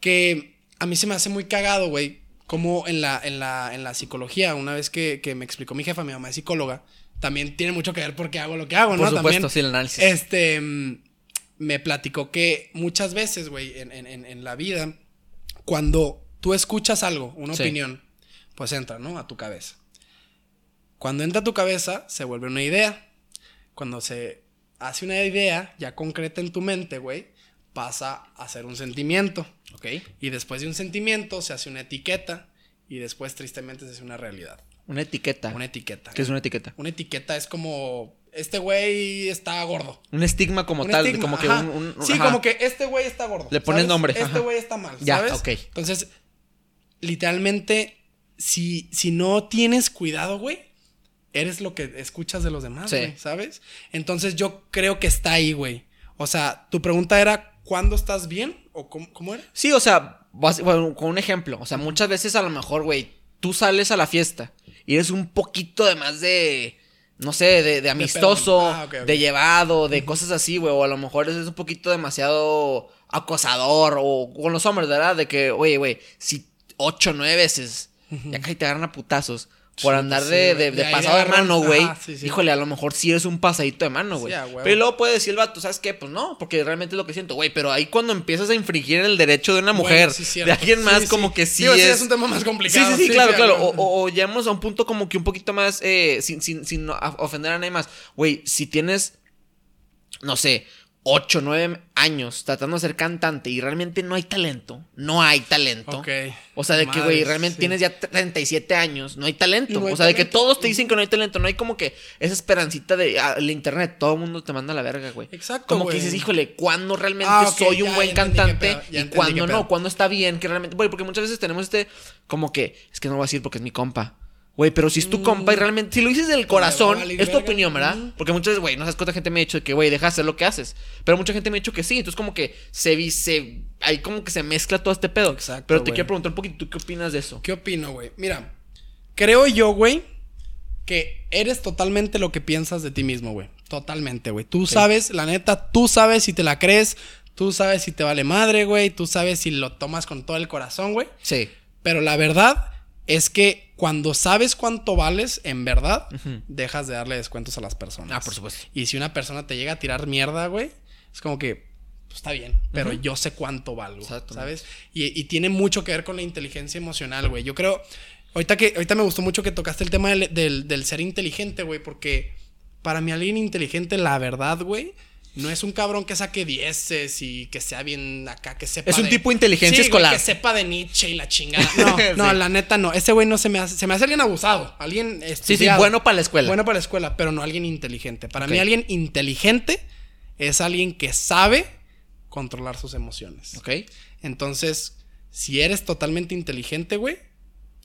Que a mí se me hace muy cagado, güey, como en la, en la, en la psicología, una vez que, que me explicó mi jefa, mi mamá es psicóloga, también tiene mucho que ver porque hago lo que hago, Por ¿no? supuesto, También, sí, el análisis. este, mm, me platicó que muchas veces, güey, en, en- en- en la vida, cuando tú escuchas algo, una Sí. opinión, pues entra, ¿no? A tu cabeza. Cuando entra a tu cabeza, se vuelve una idea. Cuando se hace una idea ya concreta en tu mente, güey, pasa a ser un sentimiento. Ok. Y después de un sentimiento se hace una etiqueta. Y después, tristemente, se hace una realidad. Una etiqueta. Una etiqueta. ¿Qué es una etiqueta? Una etiqueta es como, este güey está gordo. Un estigma como Un tal, estigma, como que un... un- sí, ajá. como que este güey está gordo. Le pones ¿sabes? nombre, Este ajá. güey está mal. Ya, ¿sabes? ok. Entonces, literalmente, si, si no tienes cuidado, güey, eres lo que escuchas de los demás, Sí. güey, ¿sabes? Entonces yo creo que está ahí, güey. O sea, tu pregunta era, ¿cuándo estás bien? ¿O cómo, cómo era? Sí, o sea, vas- bueno, con un ejemplo. O sea, muchas veces a lo mejor, güey, tú sales a la fiesta y eres un poquito de más de. No sé, de, de amistoso. Ah, de llevado, de cosas así, güey. O a lo mejor eres un poquito demasiado acosador. O con los hombres, ¿verdad? De que, oye, güey, si ocho, nueve veces ya casi te agarran a putazos. Por Sí, andar sí, de, de- pasado de mano, güey. sí, sí. Híjole, a lo mejor sí eres un pasadito de mano, güey. Sí, pero luego puede decir el vato, ¿sabes qué? Pues no, porque realmente es lo que siento, güey. Pero ahí cuando empiezas a infringir el derecho de una Bueno, mujer, sí, de alguien Sí, más, sí. como que sí Digo, es... es un tema más Sí, complicado. sí, sí, claro, a claro. huevo. O, o- o llegamos a un punto como que un poquito más, eh, sin, sin, sin ofender a nadie más. Güey, si tienes, no sé, 8, 9 años tratando de ser cantante y realmente no hay talento, no hay talento. Ok. O sea, de que, güey, realmente sí. tienes ya 37 años, no hay talento. Y no hay o sea, de que todos te dicen que no hay talento, no hay como que esa esperancita de ah, el internet, todo el mundo te manda a la verga, güey. Exacto, Como que dices, híjole, ¿cuándo realmente Ah, soy un ya buen cantante y cuándo no? ¿Cuándo está bien? Que realmente, güey, porque muchas veces tenemos este, como que, es que no voy a decir porque es mi compa. Güey, pero si es tu compa y realmente, si lo dices del corazón, valer es tu verga. opinión, ¿verdad? Ujú. Porque muchas veces, güey, no sabes cuánta gente me ha dicho que, güey, deja de hacer lo que haces. Pero mucha gente me ha dicho que sí. Entonces, como que se, se ahí como que se mezcla todo este pedo. Exacto, Pero te quiero preguntar un poquito, ¿tú qué opinas de eso? ¿Qué opino, güey? Mira, creo yo, güey, que eres totalmente lo que piensas de ti mismo, güey. Totalmente, güey. Tú sabes, la neta, tú sabes si te la crees, tú sabes si te vale madre, güey, tú sabes si lo tomas con todo el corazón, güey. Sí. Pero la verdad es que cuando sabes cuánto vales, en verdad, dejas de darle descuentos a las personas. Ah, por supuesto. Y si una persona te llega a tirar mierda, güey, es como que pues, está bien, pero yo sé cuánto valgo. ¿sabes? Y, y tiene mucho que ver con la inteligencia emocional, güey. Yo creo, ahorita que ahorita me gustó mucho que tocaste el tema del, del- del ser inteligente, güey, porque para mí alguien inteligente, la verdad, güey, no es un cabrón que saque dieces y que sea bien acá, que sepa Es un de- tipo de inteligencia Sí, güey, escolar. que sepa de Nietzsche y la chingada. No, no, Sí. la neta no. Ese güey no se me hace, se me hace alguien abusado, alguien Sí, sí, estudiado. bueno para la escuela. Bueno para la escuela, pero no alguien inteligente. Para mí alguien inteligente es alguien que sabe controlar sus emociones. ¿Ok? Entonces, si eres totalmente inteligente, güey,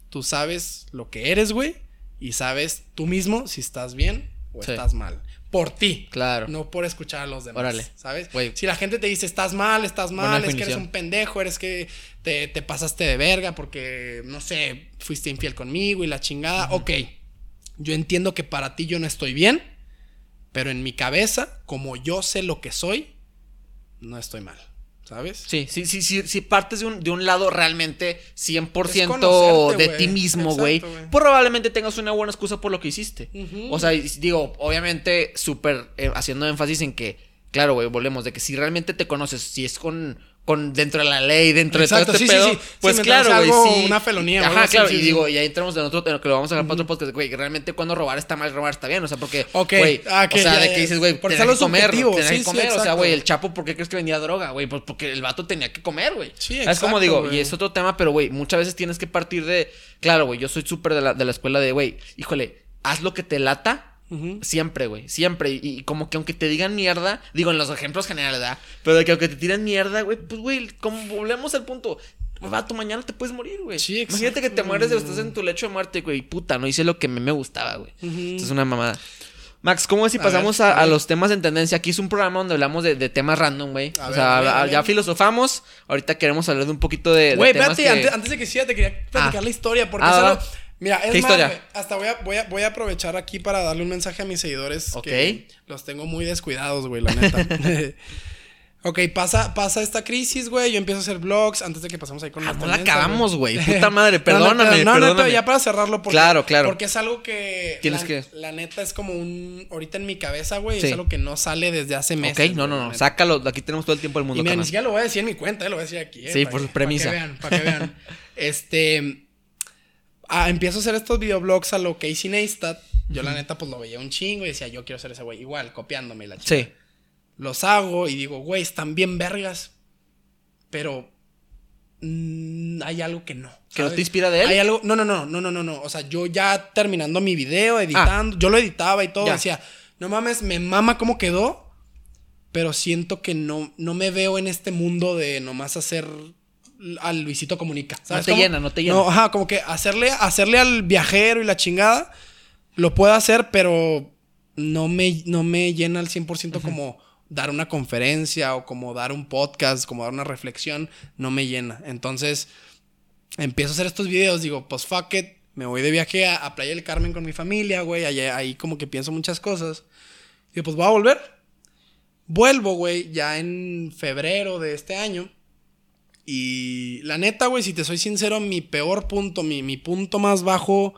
tú sabes lo que eres, güey, y sabes tú mismo si estás bien o Sí. estás mal. Por ti. Claro. No por escuchar a los demás. Órale. ¿Sabes? Güey. Si la gente te dice estás mal, estás mal, es que eres un pendejo, eres que te, te pasaste de verga porque, no sé, fuiste infiel conmigo y la chingada. Ok. Yo entiendo que para ti yo no estoy bien, pero en mi cabeza, como yo sé lo que soy, no estoy mal. ¿Sabes? Sí, sí, sí, sí, si partes de un, de un lado realmente 100% Es conocerte, de ti mismo, güey, probablemente tengas una buena excusa por lo que hiciste. O sea, digo, obviamente súper eh, haciendo énfasis en que, claro, güey, volvemos, de que si realmente te conoces, si es con, con dentro de la ley, dentro Exacto, de todo este sí, pedo, sí. Sí, pues claro, güey, sí. una felonía Ajá, así, claro, sí, y sí. digo, y ahí entramos en otro, que lo vamos a hablar para otro podcast, güey, realmente cuando robar está mal, robar está bien, o sea, porque, güey, ah, o sea, ya, de que dices, güey, tenía es que comer, tenía que comer, o sea, güey, el Chapo, ¿por qué crees que vendía droga, güey? Pues porque el vato tenía que comer, güey. Sí, Es exacto, como digo, güey. y es otro tema, pero, güey, muchas veces tienes que partir de, claro, güey, yo soy súper de la, de la escuela de, güey, híjole, haz lo que te lata. Siempre, güey, siempre. Y, y como que aunque te digan mierda, digo en los ejemplos generales, ¿verdad? Pero de que aunque te tiren mierda, güey, pues, güey, como volvemos al punto. Vato, mañana te puedes morir, güey. Sí, Imagínate que te mueres, estás en tu lecho de muerte, güey. Puta, no hice lo que me, me gustaba, güey. Esto es una mamada. Max, ¿cómo es si A pasamos ver, a, los temas en tendencia? Aquí es un programa donde hablamos de, de temas random, güey. O ver, sea, a ver, a ya filosofamos. Ahorita queremos hablar de un poquito de, Güey, espérate, que- antes, antes de que siga, te quería platicar Ah. la historia, porque Ah, es va. algo- Mira, es ¿Qué más, historia? hasta voy a, voy, a, voy a aprovechar aquí para darle un mensaje a mis seguidores. Ok. Que los tengo muy descuidados, güey, la neta. ok, pasa, pasa esta crisis, güey. Yo empiezo a hacer vlogs antes de que pasemos ahí con Ah, la no la acabamos, güey. Puta madre, No, perdóname, no, no, no, perdóname. ya para cerrarlo. Porque, Claro, claro. Porque es algo que. Tienes la, que- La neta es como un. Ahorita en mi cabeza, güey. Sí. Es algo que no sale desde hace meses. Ok, no, no, no. Sácalo. Aquí tenemos todo el tiempo del mundo, Y mira, ni siquiera lo voy a decir en mi cuenta, eh, lo voy a decir aquí. eh, Sí, por que- premisa. Para que vean, para que vean. Este. Ah, empiezo a hacer estos videoblogs a lo Casey Neistat. Yo, la neta, pues lo veía un chingo y decía, yo quiero ser ese güey. Igual, copiándome la chica. Sí. Los hago y digo, güey, están bien vergas. Pero. mm, hay algo que no. ¿Que no te inspira de él? Hay algo. No, no, no, no, no, no, no. O sea, yo ya terminando mi video, editando. Yo lo editaba y todo. Ya. Decía, no mames, me mama cómo quedó. Pero siento que no, no me veo en este mundo de nomás hacer al Luisito Comunica. ¿sabes te cómo? llena, no te llena. No, ajá, como que hacerle, hacerle al viajero y la chingada. Lo puedo hacer, pero no me, no me llena al 100% como dar una conferencia o como dar un podcast, como dar una reflexión. No me llena. Entonces, empiezo a hacer estos videos, digo, pues fuck it, me voy de viaje a, a Playa del Carmen con mi familia, güey, allá- ahí como que pienso muchas cosas. Digo, pues voy a volver. Vuelvo, güey, ya en febrero de este año. Y la neta, güey, si te soy sincero, mi peor punto, mi, mi punto más bajo,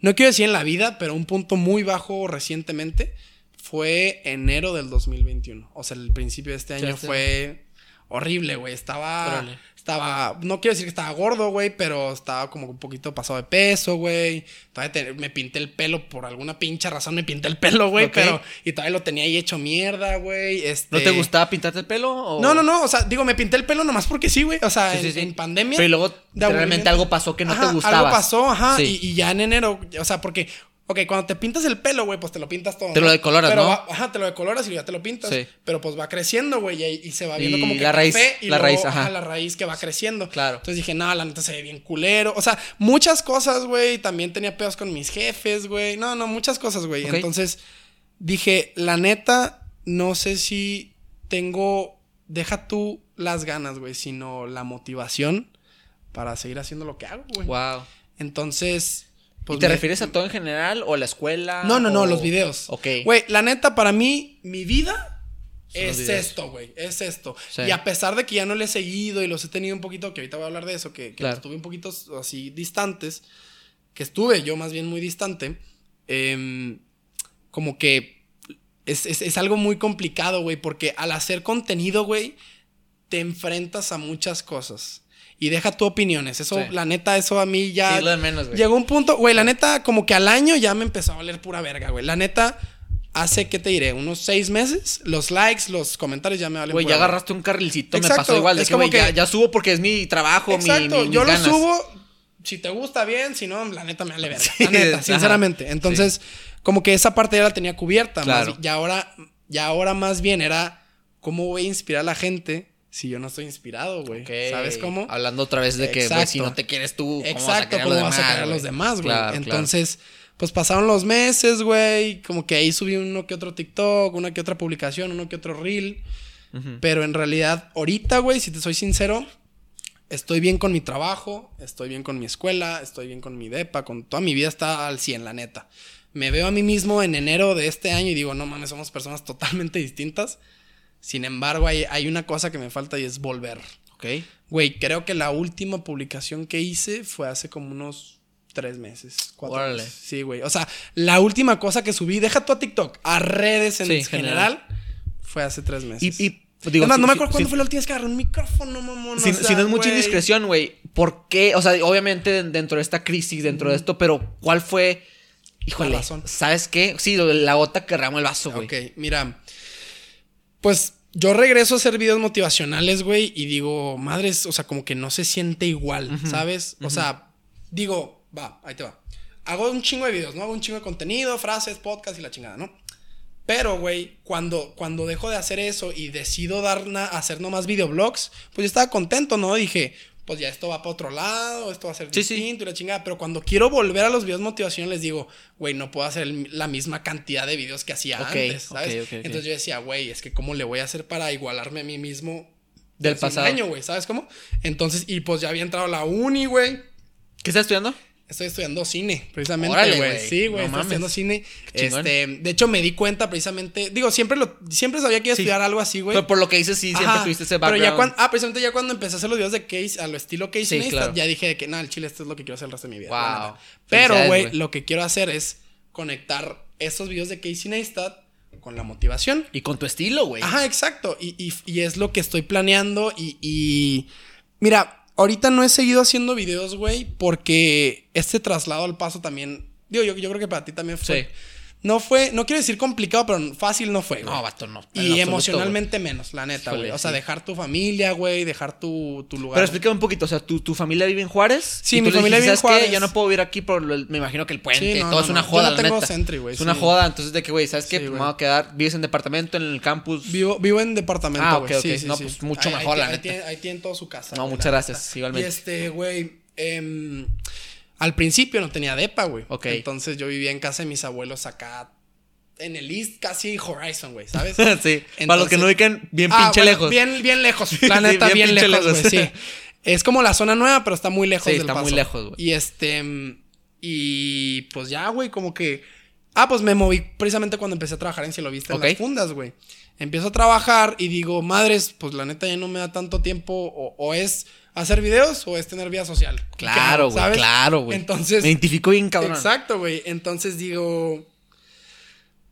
no quiero decir en la vida, pero un punto muy bajo recientemente, fue enero del 2021. O sea, el principio de este año sí. fue horrible, güey. Estaba, Órale. estaba, no quiero decir que estaba gordo, güey, pero estaba como un poquito pasado de peso, güey. Todavía te- me pinté el pelo por alguna pincha razón, me pinté el pelo, güey, Ok. pero y todavía lo tenía ahí hecho mierda, güey. Este, ¿No te gustaba pintarte el pelo? o- no, no, no, o sea, digo, me pinté el pelo nomás porque sí, güey. O sea, Sí, sí, en, sí. en pandemia. Pero y luego realmente algo pasó que no Ajá, te gustaba. Algo pasó, ajá. Y, y ya en enero, o sea, porque, ok, cuando te pintas el pelo, güey, pues te lo pintas todo. Te lo decoloras, Pero ¿no? va- ajá, te lo decoloras y ya te lo pintas. Sí. Pero pues va creciendo, güey, y, y se va viendo Y como que la raíz, café y la luego, raíz, ajá. la raíz que va creciendo. Claro. Entonces dije, no, la neta se ve bien culero. O sea, muchas cosas, güey. También tenía pedos con mis jefes, güey. No, no, muchas cosas, güey. Entonces dije, la neta, no sé si tengo, deja tú las ganas, güey, sino la motivación para seguir haciendo lo que hago, güey. Wow. Entonces, pues ¿Y te me- refieres a todo en general o a la escuela? No, no, no, los videos. Ok. Güey, la neta, para mí, mi vida Son es esto, güey. Es esto. Sí. Y a pesar de que ya no le he seguido y los he tenido un poquito, que ahorita voy a hablar de eso, que, que Claro. estuve un poquito así distantes, que estuve yo más bien muy distante, em, como que es, es- es algo muy complicado, güey, porque al hacer contenido, güey, te enfrentas a muchas cosas. Y deja tu opiniones. Eso, Sí. la neta, eso a mí ya. Sí, lo de menos, güey. Llegó un punto, güey, la neta, como que al año ya me empezó a valer pura verga, güey. La neta, hace, ¿qué te diré? Unos seis meses, los likes, los comentarios ya me valen Güey, ya agarraste un carrilcito, me pasó igual. De es que, como que- ya subo porque es mi trabajo, mi, Exacto, mi- yo mis lo subo. Si te gusta bien, si no, la neta me vale verga. Sí, la neta, ajá. sinceramente. Entonces, como que esa parte ya la tenía cubierta. más Claro. y ahora, y ahora más bien era cómo voy a inspirar a la gente si yo no estoy inspirado, güey. ¿Sabes cómo? Hablando otra vez de que, güey, si no te quieres tú, ¿cómo vas a Exacto, querer a ¿cómo los vas a querer a los demás, güey? Claro, claro. Entonces, pues pasaron los meses, güey. Como que ahí subí uno que otro TikTok, una que otra publicación, uno que otro reel. Pero en realidad, ahorita, güey, si te soy sincero, estoy bien con mi trabajo, estoy bien con mi escuela, estoy bien con mi depa, con toda mi vida está al 100, la neta. Me veo a mí mismo en enero de este año y digo, no mames, somos personas totalmente distintas. Sin embargo, hay, hay una cosa que me falta y es volver. Ok. Güey, creo que la última publicación que hice fue hace como unos tres meses. Cuatro Órale. meses. Sí, güey. O sea, la última cosa que subí, deja tú a TikTok, a redes en Sí, general, fue hace tres meses. Y, y digo, es más, si- no me si- acuerdo cuándo si- fue la última vez que agarré un micrófono, mamón. Si, o sea, si no es mucha indiscreción, güey, ¿por qué? O sea, obviamente den- dentro de esta crisis, dentro de esto, pero ¿cuál fue? Híjole. ¿sabes qué? Sí, la gota que derramó el vaso, güey. Ok, mira. Pues yo regreso a hacer videos motivacionales, güey, y digo, madres, o sea, como que no se siente igual, ¿sabes? O sea, digo, va, ahí te va. Hago un chingo de videos, ¿no? Hago un chingo de contenido, frases, podcast y la chingada, ¿no? Pero, güey, cuando, cuando dejo de hacer eso y decido dar na- hacer nomás videoblogs, pues yo estaba contento, ¿no? Dije, pues ya esto va para otro lado, esto va a ser Sí, sí. distinto y la chingada. Pero cuando quiero volver a los videos motivacionales, digo, güey, no puedo hacer el- la misma cantidad de videos que hacía antes, ¿sabes? Entonces yo decía, güey, es que cómo le voy a hacer para igualarme a mí mismo Del un pasado. año, güey, ¿sabes cómo? Entonces, y pues ya había entrado a la uni, güey. ¿Qué estás estudiando? Estoy estudiando cine, precisamente, güey. Sí, güey, No estoy mames. estudiando cine. Este, de hecho, me di cuenta precisamente. Digo, siempre lo, siempre sabía que iba a Sí. estudiar algo así, güey. Pero por lo que dices, sí, siempre tuviste ese Pero background. ya cuando, ah, precisamente ya cuando empecé a hacer los videos de Case, a lo estilo Case Sí, Neistat, claro. ya dije de que, nada, el chile, esto es lo que quiero hacer el resto de mi vida. Wow. Pero, güey, lo que quiero hacer es conectar estos videos de Casey Neistat con la motivación. Y con tu estilo, güey. Ajá, exacto. Y, y- y es lo que estoy planeando. Y, y- mira, ahorita no he seguido haciendo videos, güey, porque este traslado al paso también. Digo, yo, yo creo que para ti también fue. Sí. No fue, no quiero decir complicado, pero fácil no fue, güey. No, vato, no. Y emocionalmente menos, la neta, Híjole, güey. O sea, sí. dejar tu familia, güey, dejar tu, tu lugar. Pero explícame un poquito, o sea, ¿tu, tu familia vive en Juárez? Sí, Y mi familia vive en ¿sabes qué? Juárez. Yo no puedo vivir aquí por lo- me imagino que el puente, Sí, no, todo no, es una no. joda, Yo no la tengo neta. Sentry, güey, Es una joda, entonces de que, güey, ¿sabes qué? Pues me voy a quedar, vives en departamento, en el campus. Vivo, vivo en departamento, Ah, güey. ok, ok. No, pues, mucho Ahí- ahí mejor, la ahí neta. tiene, ahí tienen toda su casa. No, muchas gracias, igualmente. Y este, güey, em, al principio no tenía depa, güey. Ok. Entonces yo vivía en casa de mis abuelos acá en el East, casi Horizon, güey, ¿sabes? sí, para los que no ubican, bien Ah, pinche bueno, lejos. Bien, bien lejos. La Sí, neta, bien bien, pinche lejos, lejos. güey, sí. Es como la zona nueva, pero está muy lejos Sí, del está muy lejos, güey. Y este. mm, Y pues ya, güey, como que. Ah, pues me moví precisamente cuando empecé a trabajar en Cielo Vista en las fundas, güey. Empiezo a trabajar y digo, madres, pues la neta ya no me da tanto tiempo. O, o es hacer videos o es tener vida social. Claro, güey, claro, güey. Entonces. Me identifico bien, cabrón. Exacto, güey. Entonces digo,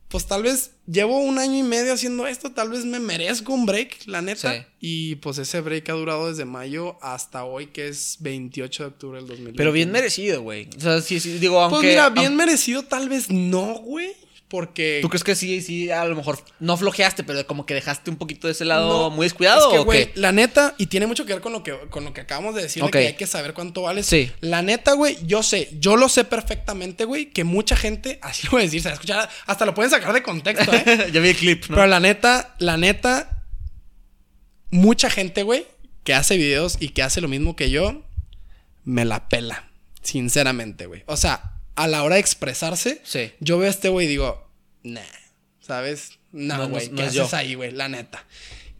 pues tal vez llevo un año y medio haciendo esto, tal vez me merezco un break, la neta. Sí. Y pues ese break ha durado desde mayo hasta hoy, que es 28 de octubre del 2020. Pero bien merecido, güey. O sea, sí, sí, digo, aunque... Pues mira, bien aunque- merecido tal vez no, güey. Porque... ¿Tú crees que sí, sí, a lo mejor no flojeaste, pero como que dejaste un poquito de ese lado No, muy descuidado Es que, güey, la neta, y tiene mucho que ver con lo que, con lo que acabamos de decir, de que hay que saber cuánto vales. Sí. La neta, güey, yo sé, yo lo sé perfectamente, güey, que mucha gente, así lo voy a decir, se va a escuchar, hasta lo pueden sacar de contexto, ¿eh? ya vi el clip, ¿no? Pero la neta, la neta, mucha gente, güey, que hace videos y que hace lo mismo que yo, me la pela. Sinceramente, güey. O sea, a la hora de expresarse, Sí. yo veo a este güey y digo, nah, ¿sabes? No, No, güey, no ¿qué es haces yo. ahí, güey? La neta.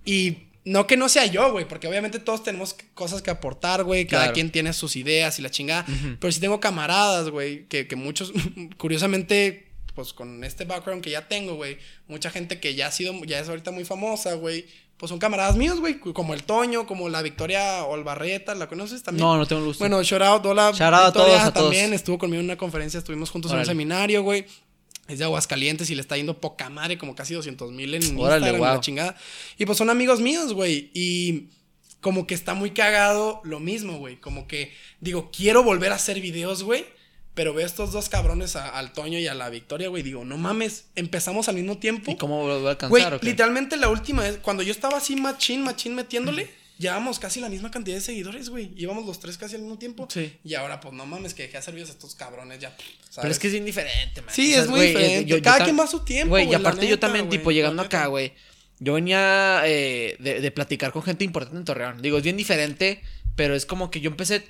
Y no que no sea yo, güey, porque obviamente todos tenemos cosas que aportar, güey. Cada Claro. quien tiene sus ideas y la chingada. Pero sí tengo camaradas, güey, que, que muchos, curiosamente, pues con este background que ya tengo, güey, mucha gente que ya ha sido, ya es ahorita muy famosa, güey. Pues son camaradas míos, güey, como el Toño, como la Victoria Olbarreta, ¿la conoces también? No, no tengo gusto. Bueno, shout out, hola. Shout out a todos, a todos. también estuvo conmigo en una conferencia, estuvimos juntos en un seminario, güey. Es de Aguascalientes y le está yendo poca madre, como casi 200 mil en Órale, Instagram, wow. la chingada. Y pues son amigos míos, güey. Y como que está muy cagado lo mismo, güey. Como que digo, quiero volver a hacer videos, güey. Pero veo estos dos cabrones, a- al Toño y a la Victoria, güey. Digo, no mames, empezamos al mismo tiempo. ¿Y cómo lo voy a alcanzar literalmente la última vez, cuando yo estaba así machín, machín metiéndole, llevábamos casi la misma cantidad de seguidores, güey. Íbamos los tres casi al mismo tiempo. Sí. Y ahora, pues no mames, que dejé de hacer videos a estos cabrones ya. ¿sabes? Pero es que es bien diferente, man. Sí, O sea, es muy diferente. Cada tam- quien va a su tiempo, Güey, y aparte yo también, tipo, llegando acá, güey. Yo venía eh, de, de platicar con gente importante en Torreón. Digo, es bien diferente, pero es como que yo empecé.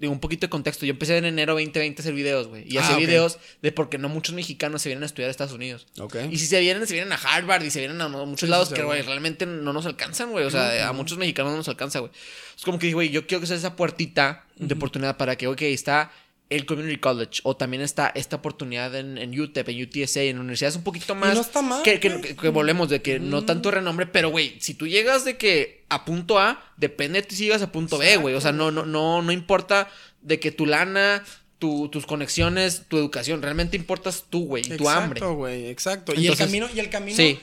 Digo, un poquito de contexto. Yo empecé en enero 2020 a hacer videos, güey. Y Ah, hacía videos de porque no muchos mexicanos se vienen a estudiar a Estados Unidos. Ok. Y si se vienen, se vienen a Harvard y se vienen a muchos Sí, lados sí, que, güey, realmente no nos alcanzan, güey. O sea, a muchos mexicanos no nos alcanza, güey. Es como que, dije, güey, yo quiero que sea esa puertita de oportunidad para que, ok, está el Community College o también está esta oportunidad en, en UTEP, en UTSA, en universidades un poquito más... no está mal, Que, que, güey. que- que volvemos de que no tanto renombre, pero, güey, si tú llegas de que a punto A, depende de ti si llegas a punto B, güey. O sea, no, no, no, no importa de que tu lana... tu- tus conexiones, tu educación, realmente importas tú, güey, y tu hambre. Exacto, güey, exacto. y el camino, y el camino, sí.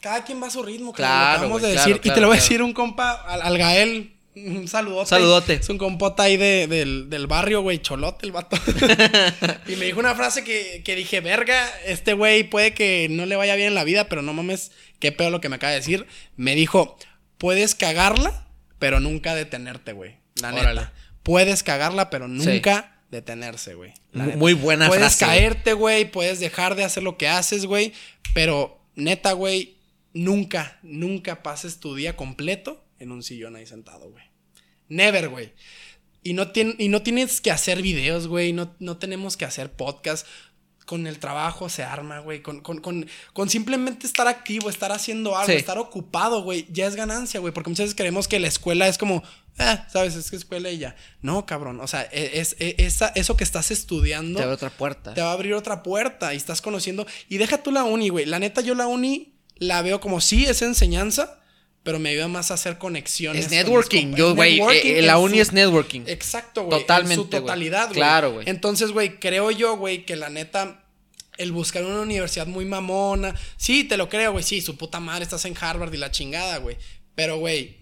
cada quien va a su ritmo, Claro, lo de claro, decir. y te lo voy a decir un compa, al, al Gael, un saludote. Saludote. Es un compota ahí de- del, del barrio, güey, cholote el vato. y me dijo una frase que, que dije, verga, este güey puede que no le vaya bien en la vida, pero no mames, qué peor lo que me acaba de decir. Me dijo, puedes cagarla, pero nunca detenerte, güey. La Órale. neta. Puedes cagarla, pero nunca detenerse, güey. Muy buena puedes frase, güey. caerte, güey, puedes dejar de hacer lo que haces, güey, pero neta, güey, nunca, nunca pases tu día completo en un sillón ahí sentado, güey. Never, güey. Y no, y no tienes que hacer videos, güey, no, no tenemos que hacer podcast. con el trabajo se arma, güey. Con, con, con, con, simplemente estar activo, estar haciendo algo, Sí. estar ocupado, güey, ya es ganancia, güey. Porque muchas veces creemos que la escuela es como, ah, sabes, es que escuela y ya. No, cabrón. O sea, e- es, es- esa, eso que estás estudiando Te abre otra puerta. te va a abrir otra puerta y estás conociendo. Y deja tú la uni, güey. La neta, yo la uni la veo como sí, es enseñanza, pero me ayuda más a hacer conexiones. Es networking. Yo, güey, networking eh, en la su- uni es networking. Exacto, güey. Totalmente, En su totalidad, güey. Claro, güey. Entonces, güey, creo yo, güey, que la neta. El buscar una universidad muy mamona. Sí, te lo creo, güey. Sí, su puta madre, estás en Harvard y la chingada, güey. Pero, güey,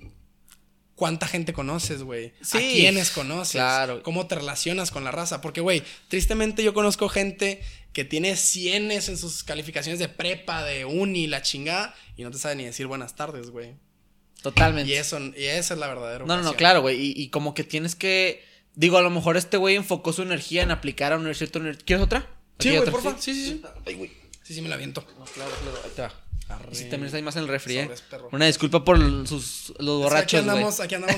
¿cuánta gente conoces, güey? Sí, ¿A quiénes conoces? claro. ¿Cómo te relacionas con la raza? Porque, güey, tristemente yo conozco gente que tiene cienes en sus calificaciones de prepa, de uni, la chingada, y no te sabe ni decir buenas tardes, güey. Totalmente. Y eso, y esa es la verdadera No, no, no, claro, güey. Y, y como que tienes que. Digo, a lo mejor este güey enfocó su energía en aplicar a una universidad. ¿Quieres otra? Sí, güey, porfa. Sí, sí, sí. Ay, güey. Sí, sí, me la viento. No, claro, claro. Ahí te va. Arre. Si también hay más en el refri, eh. Una disculpa por sus, los borrachos, aquí andamos, aquí andamos.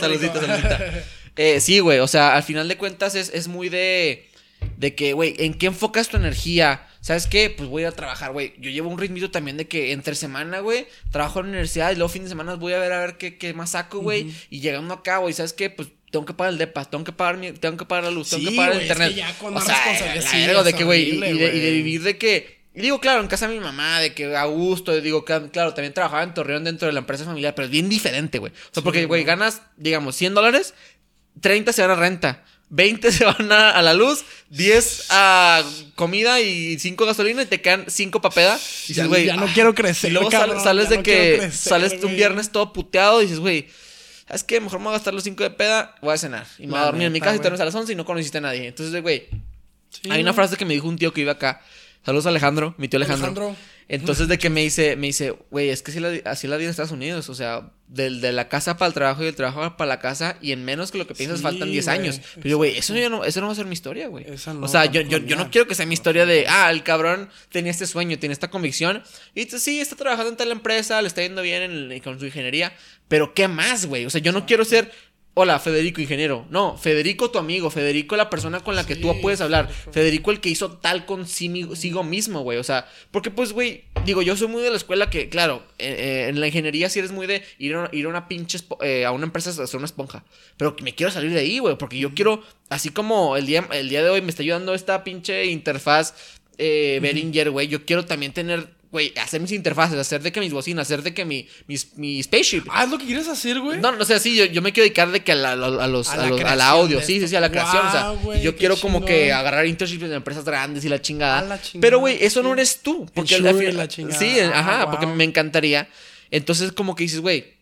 saludita, saludita. Eh, sí, güey, o sea, al final de cuentas es, es muy de. De que, güey, ¿en qué enfocas tu energía? ¿Sabes qué? Pues voy a ir a trabajar, güey. Yo llevo un ritmito también de que entre semana, güey, trabajo en la universidad y luego fin de semana voy a ver a ver qué, qué más saco, güey. Y llegando acá, güey, ¿sabes qué? Pues tengo que pagar el depa, tengo que pagar mi, tengo que pagar la luz, tengo Sí, que pagar el güey, es internet. que ya con o sea, responsabilidad, sí, de que, güey, y, y de, vivir de que. y digo, claro, en casa de mi mamá, de que a gusto, digo, claro, también trabajaba en Torreón dentro de la empresa familiar, pero es bien diferente, güey. O sea, porque, güey, ganas, digamos, 100 dólares, 30 se van a renta, 20 se van a, a la luz, 10 a comida y 5 gasolina y te quedan 5 pa' peda. Y Ya- dices, güey, ya no ah. quiero crecer, Y luego cabrón, sales ya de no que crecer, sales un viernes todo puteado y dices, güey, ¿sabes qué? Mejor me voy a gastar los 5 de peda, voy a cenar. Y me voy a dormir en mi casa y te a las 11 y no conociste a nadie. Entonces, güey, Sí, hay una frase que me dijo un tío que vive acá. Saludos a Alejandro, mi tío Alejandro. Alejandro. Entonces de que me dice, me dice, güey, es que así la, así la vida en Estados Unidos, o sea, del, de la casa para el trabajo y del trabajo para la casa y en menos que lo que piensas Sí, faltan 10 güey, años. Pero yo, güey, eso, no, eso no va a ser mi historia, güey. No o sea, yo, yo, yo no quiero que sea mi historia de, ah, el cabrón tenía este sueño, tiene esta convicción y sí, está trabajando en tal empresa, le está yendo bien en el- con su ingeniería, pero ¿qué más, güey? O sea, yo no quiero ser... Hola, Federico, ingeniero. No, Federico, tu amigo. Federico, la persona con la que tú puedes hablar. Federico, el que hizo tal consigo mismo, güey. O sea, porque pues, güey, digo, yo soy muy de la escuela que, claro, eh, eh, en la ingeniería sí eres muy de ir a, ir a una pinche, eh, a una empresa a hacer una esponja. Pero me quiero salir de ahí, güey, porque yo quiero, así como el día, el día de hoy me está ayudando esta pinche interfaz eh, Behringer, güey, yo quiero también tener, güey, hacer mis interfaces, hacer de que mis bocinas, hacer de que mi, mis, mi spaceship. Ah, es lo que quieres hacer, güey. No, no, o sea, sí, yo, yo me quiero dedicar de que a, la- a los, a, los, A a la audio, sí, sí, sí, a la creación, o sea, yo quiero como que agarrar internships en empresas grandes y la chingada. La pero, güey, eso no eres tú, porque final- la chingada. Sí, Ah, ajá, porque guau. me encantaría. Entonces, como que dices, güey,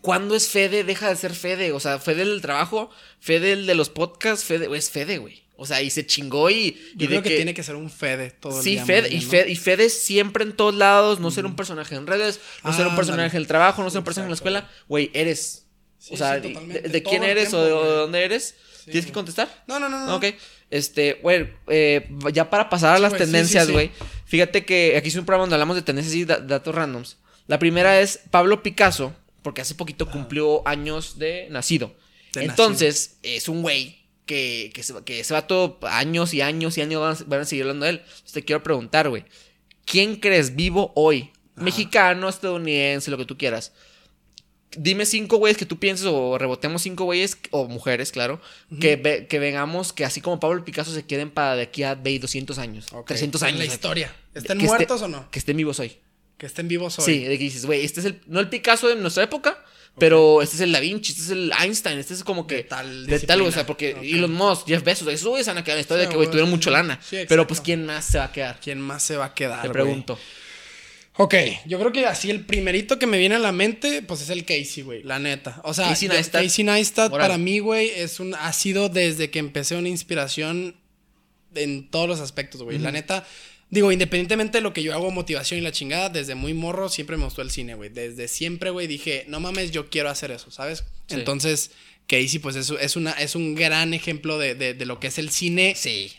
¿cuándo es Fede? Deja de ser Fede, o sea, Fede del trabajo, Fede el de los podcasts, Fede, es Fede, güey. O sea, y se chingó y, y Yo de creo que, tiene que ser un Fede todo el Sí, día. Fede. Fede, y Fede siempre en todos lados, no ser un personaje en redes, no ser un personaje en el trabajo, no ser un personaje en la escuela, güey, eres. Sí, o sea, sí, de- quién el eres tiempo, o de, dónde eres? Sí, ¿Tienes que contestar? No, no, no, no. Ok. Este, güey, eh, ya para pasar a las tendencias, güey. Fíjate que aquí es un programa donde hablamos de tendencias y da- datos randoms. La primera es Pablo Picasso, porque hace poquito cumplió años de nacido. De Entonces, es un güey que, que, se, que ese vato años y años y años van a, van a seguir hablando de él. Entonces te quiero preguntar, güey. ¿Quién crees vivo hoy? Mexicano, estadounidense, lo que tú quieras. Dime cinco güeyes que tú pienses o rebotemos cinco güeyes, o mujeres, claro, que, ve- que vengamos que así como Pablo Picasso se queden para de aquí a ve, 200 años, Ok, 300 en años. La güey. historia. ¿Estén Que esté- muertos o no? Que estén vivos hoy. Que estén vivos hoy. Sí, de que dices, güey, este es el, no el Picasso de nuestra época, pero este es el Da Vinci, este es el Einstein, este es como que... De tal De tal, o sea, porque. Elon Musk, Jeff Bezos, esos güeyes van a quedar en la historia Sí, de que, güey, tuvieron mucho lana. Sí, pero pues, ¿quién más se va a quedar? ¿Quién más se va a quedar? Te pregunto. Ok, yo creo que así el primerito que me viene a la mente, pues es el Casey, güey, la neta. O sea, Casey Neistat. Casey Neistat para mí, güey, es un, ha sido desde que empecé una inspiración en todos los aspectos, güey. La neta, digo, independientemente de lo que yo hago, motivación y la chingada, desde muy morro siempre me gustó el cine, güey. Desde siempre, güey, dije, no mames, yo quiero hacer eso, ¿sabes? Sí. Entonces, Casey, pues es, es, una, es un gran ejemplo de, de- de lo que es el cine Sí.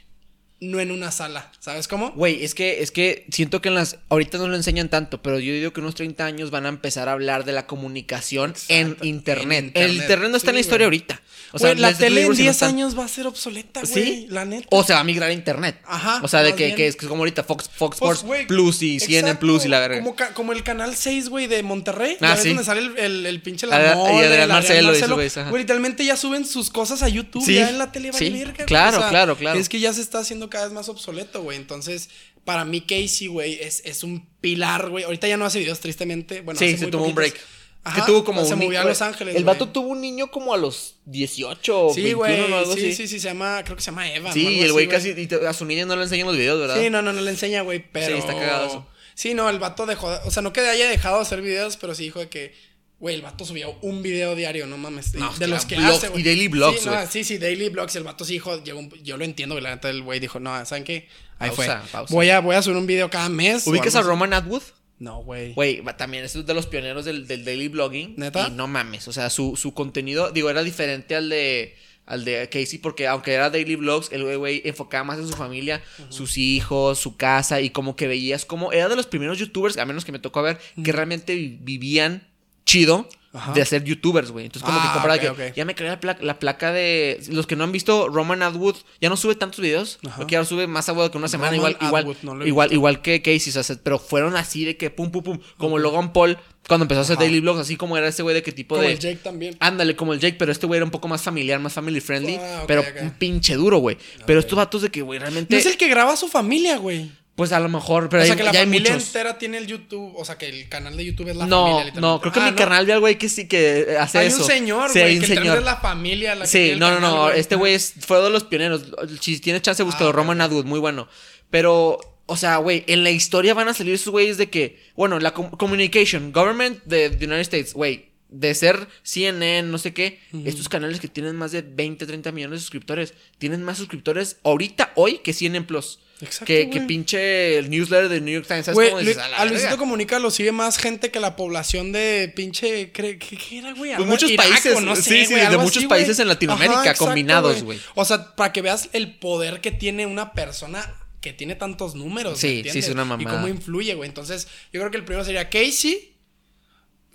No en una sala. ¿Sabes cómo? Güey, es que, es que siento que en las. Ahorita no lo enseñan tanto, pero yo digo que unos 30 años van a empezar a hablar de la comunicación en internet. en El internet. no está en la historia güey. ahorita. O Güey, la tele en libros sí no 10 están. años va a ser obsoleta, güey. ¿Sí? La neta. O se va a migrar a internet. Ajá, O sea, de que, es como ahorita Fox, Fox Pues, Sports güey, Plus y CNN exacto, Plus y la verga. Como, el canal 6, güey, de Monterrey. Ah, ¿Ya ves sí. donde sale el, el, el pinche Ah, la y mole, Adrián Marcelo y esos güeyes, ajá. Güey, literalmente ya suben sus cosas a YouTube. Sí, Ya en la tele sí, verga, claro, claro, claro. Es que ya se está haciendo cada vez más obsoleto, güey. Entonces, para mí, Casey, güey, es, es un pilar, güey. Ahorita ya no hace videos, tristemente. Bueno, sí, hace se muy tuvo un break. Ajá, que tuvo como se un movió a Los Ángeles. El güey. vato tuvo un niño como a los 18 o Sí, 21 güey. o algo Sí, así. sí, sí, se llama, creo que se llama Eva. Sí, y el güey casi. y te- a su niña no le enseñan los videos, ¿verdad? Sí, no, no, no le enseña, güey, pero... Sí, está cagado eso. Sí, no, el vato dejó... O sea, no que haya dejado de hacer videos, pero sí dijo de que... Güey, el vato subía un video diario, no mames. No, de claro, los que hace, güey. y daily blogs, sí, no, sí, sí, daily blogs. El vato sí dijo... Llegó un- yo lo entiendo, güey. La neta, el güey dijo... No, ¿saben qué? Ahí Pausa, fue. pausa. Voy, a, voy a subir un video cada mes. ¿Ubicas a. Roman Atwood? No, güey. Güey, también es de los pioneros del, del daily blogging. ¿Neta? Y no mames. O sea, su, su contenido, digo, era diferente al de. Al de Casey, porque aunque era daily vlogs, el güey, enfocaba más en su familia, sus hijos, su casa, y como que veías como. Era de los primeros youtubers, a menos que me tocó ver, que realmente vi- vivían chido Ajá. de hacer youtubers, güey. Entonces, como Ah, que compraba ok, que ya me creé la, placa- la placa de. Los que no han visto, Roman Atwood ya no sube tantos videos. Porque ahora sube más agudo que una semana. Roman igual, igual, no igual, igual que Casey, o sea, pero fueron así de que pum, pum, pum. Como Logan Paul cuando empezó a hacer Ajá. daily vlogs, así como era ese güey de qué tipo Como de. el Jake también. Ándale, como el Jake, pero este güey era un poco más familiar, más family friendly. Ah, pero un pinche duro, güey. Pero estos vatos de que, güey, realmente. No es el que graba a su familia, güey. Pues a lo mejor, pero o sea, hay- que la ya hay familia muchos. entera tiene el YouTube. O sea, que el canal de YouTube es la No, familia, no, creo que Ah, mi ¿no? carnal vi al güey que sí que eh, hace Hay eso. un señor, Sí, güey, hay un que señor. es la familia la que Sí, el no, no, canal, no. Este güey es- fue de los pioneros. Si tienes chance, búscalo. Ah, Roman ok. Atwood, muy bueno. Pero, o sea, güey, en la historia van a salir esos güeyes de que, bueno, la com- communication, government de United States, güey, de ser CNN, no sé qué, estos canales que tienen más de 20, 30 millones de suscriptores, tienen más suscriptores ahorita, hoy, que CNN Plus. Exacto, que, pinche el newsletter de New York Times. ¿Sabes Güey, cómo dices? A la a Luisito. Comunica lo sigue más gente que la población de pinche. ¿Qué, qué, era, güey? Pues Algo muchos países, no sí, sé, sí, güey, de muchos así, países güey. en Latinoamérica, exacto, combinados, güey. O sea, para que veas el poder que tiene una persona que tiene tantos números. Sí, ¿me sí, es una Y mamada. cómo influye, güey. Entonces, yo creo que el primero sería Casey.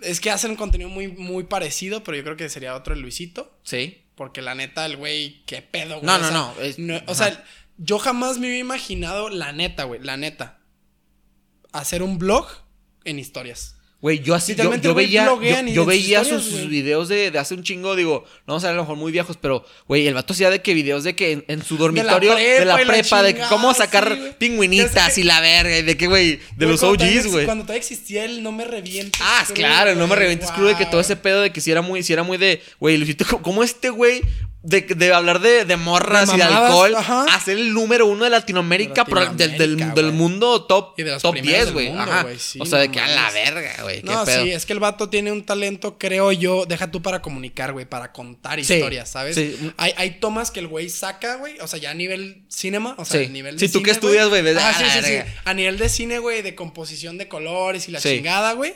Es que hacen un contenido muy, muy parecido, pero yo creo que sería otro el Luisito. Sí. Porque la neta, el güey, qué pedo, güey. No, O no, sea, no, es- o ajá. Yo jamás me hubiera imaginado, la neta, güey, la neta, hacer un blog en historias. Güey, yo así, yo, veía, yo, veía sus, sus videos de, de hace un chingo, digo, no vamos a ver a lo mejor muy viejos, pero, güey, el vato hacía de que videos de que en, en su dormitorio de la prepa la de que cómo sacar sí, pingüinitas y la verga, y de que, güey, de los OGs, güey. Cuando todavía existía el no me revientes. Ah, claro, no me revientes crudo de que todo ese wow. pedo de que si era muy, si era muy de, güey, Luisito, ¿cómo este güey de, de hablar de, de morras De y de alcohol ajá. a ser el número uno de Latinoamérica, del, mundo top, Y de los top primeros 10, del güey? sí, o sea, de que a la verga, güey. qué No, pedo. sí, es que el vato tiene un talento, creo yo, deja tú para comunicar, güey, para contar Sí, historias, ¿sabes? sí. Hay, hay tomas que el güey saca, güey, o sea, ya a nivel cinema, o sea, Sí. a nivel Sí, de tú que cine, estudias, güey, ves, Ah, ah, sí, la sí, sí. verga. A nivel de cine, güey, de composición de colores y la chingada, güey,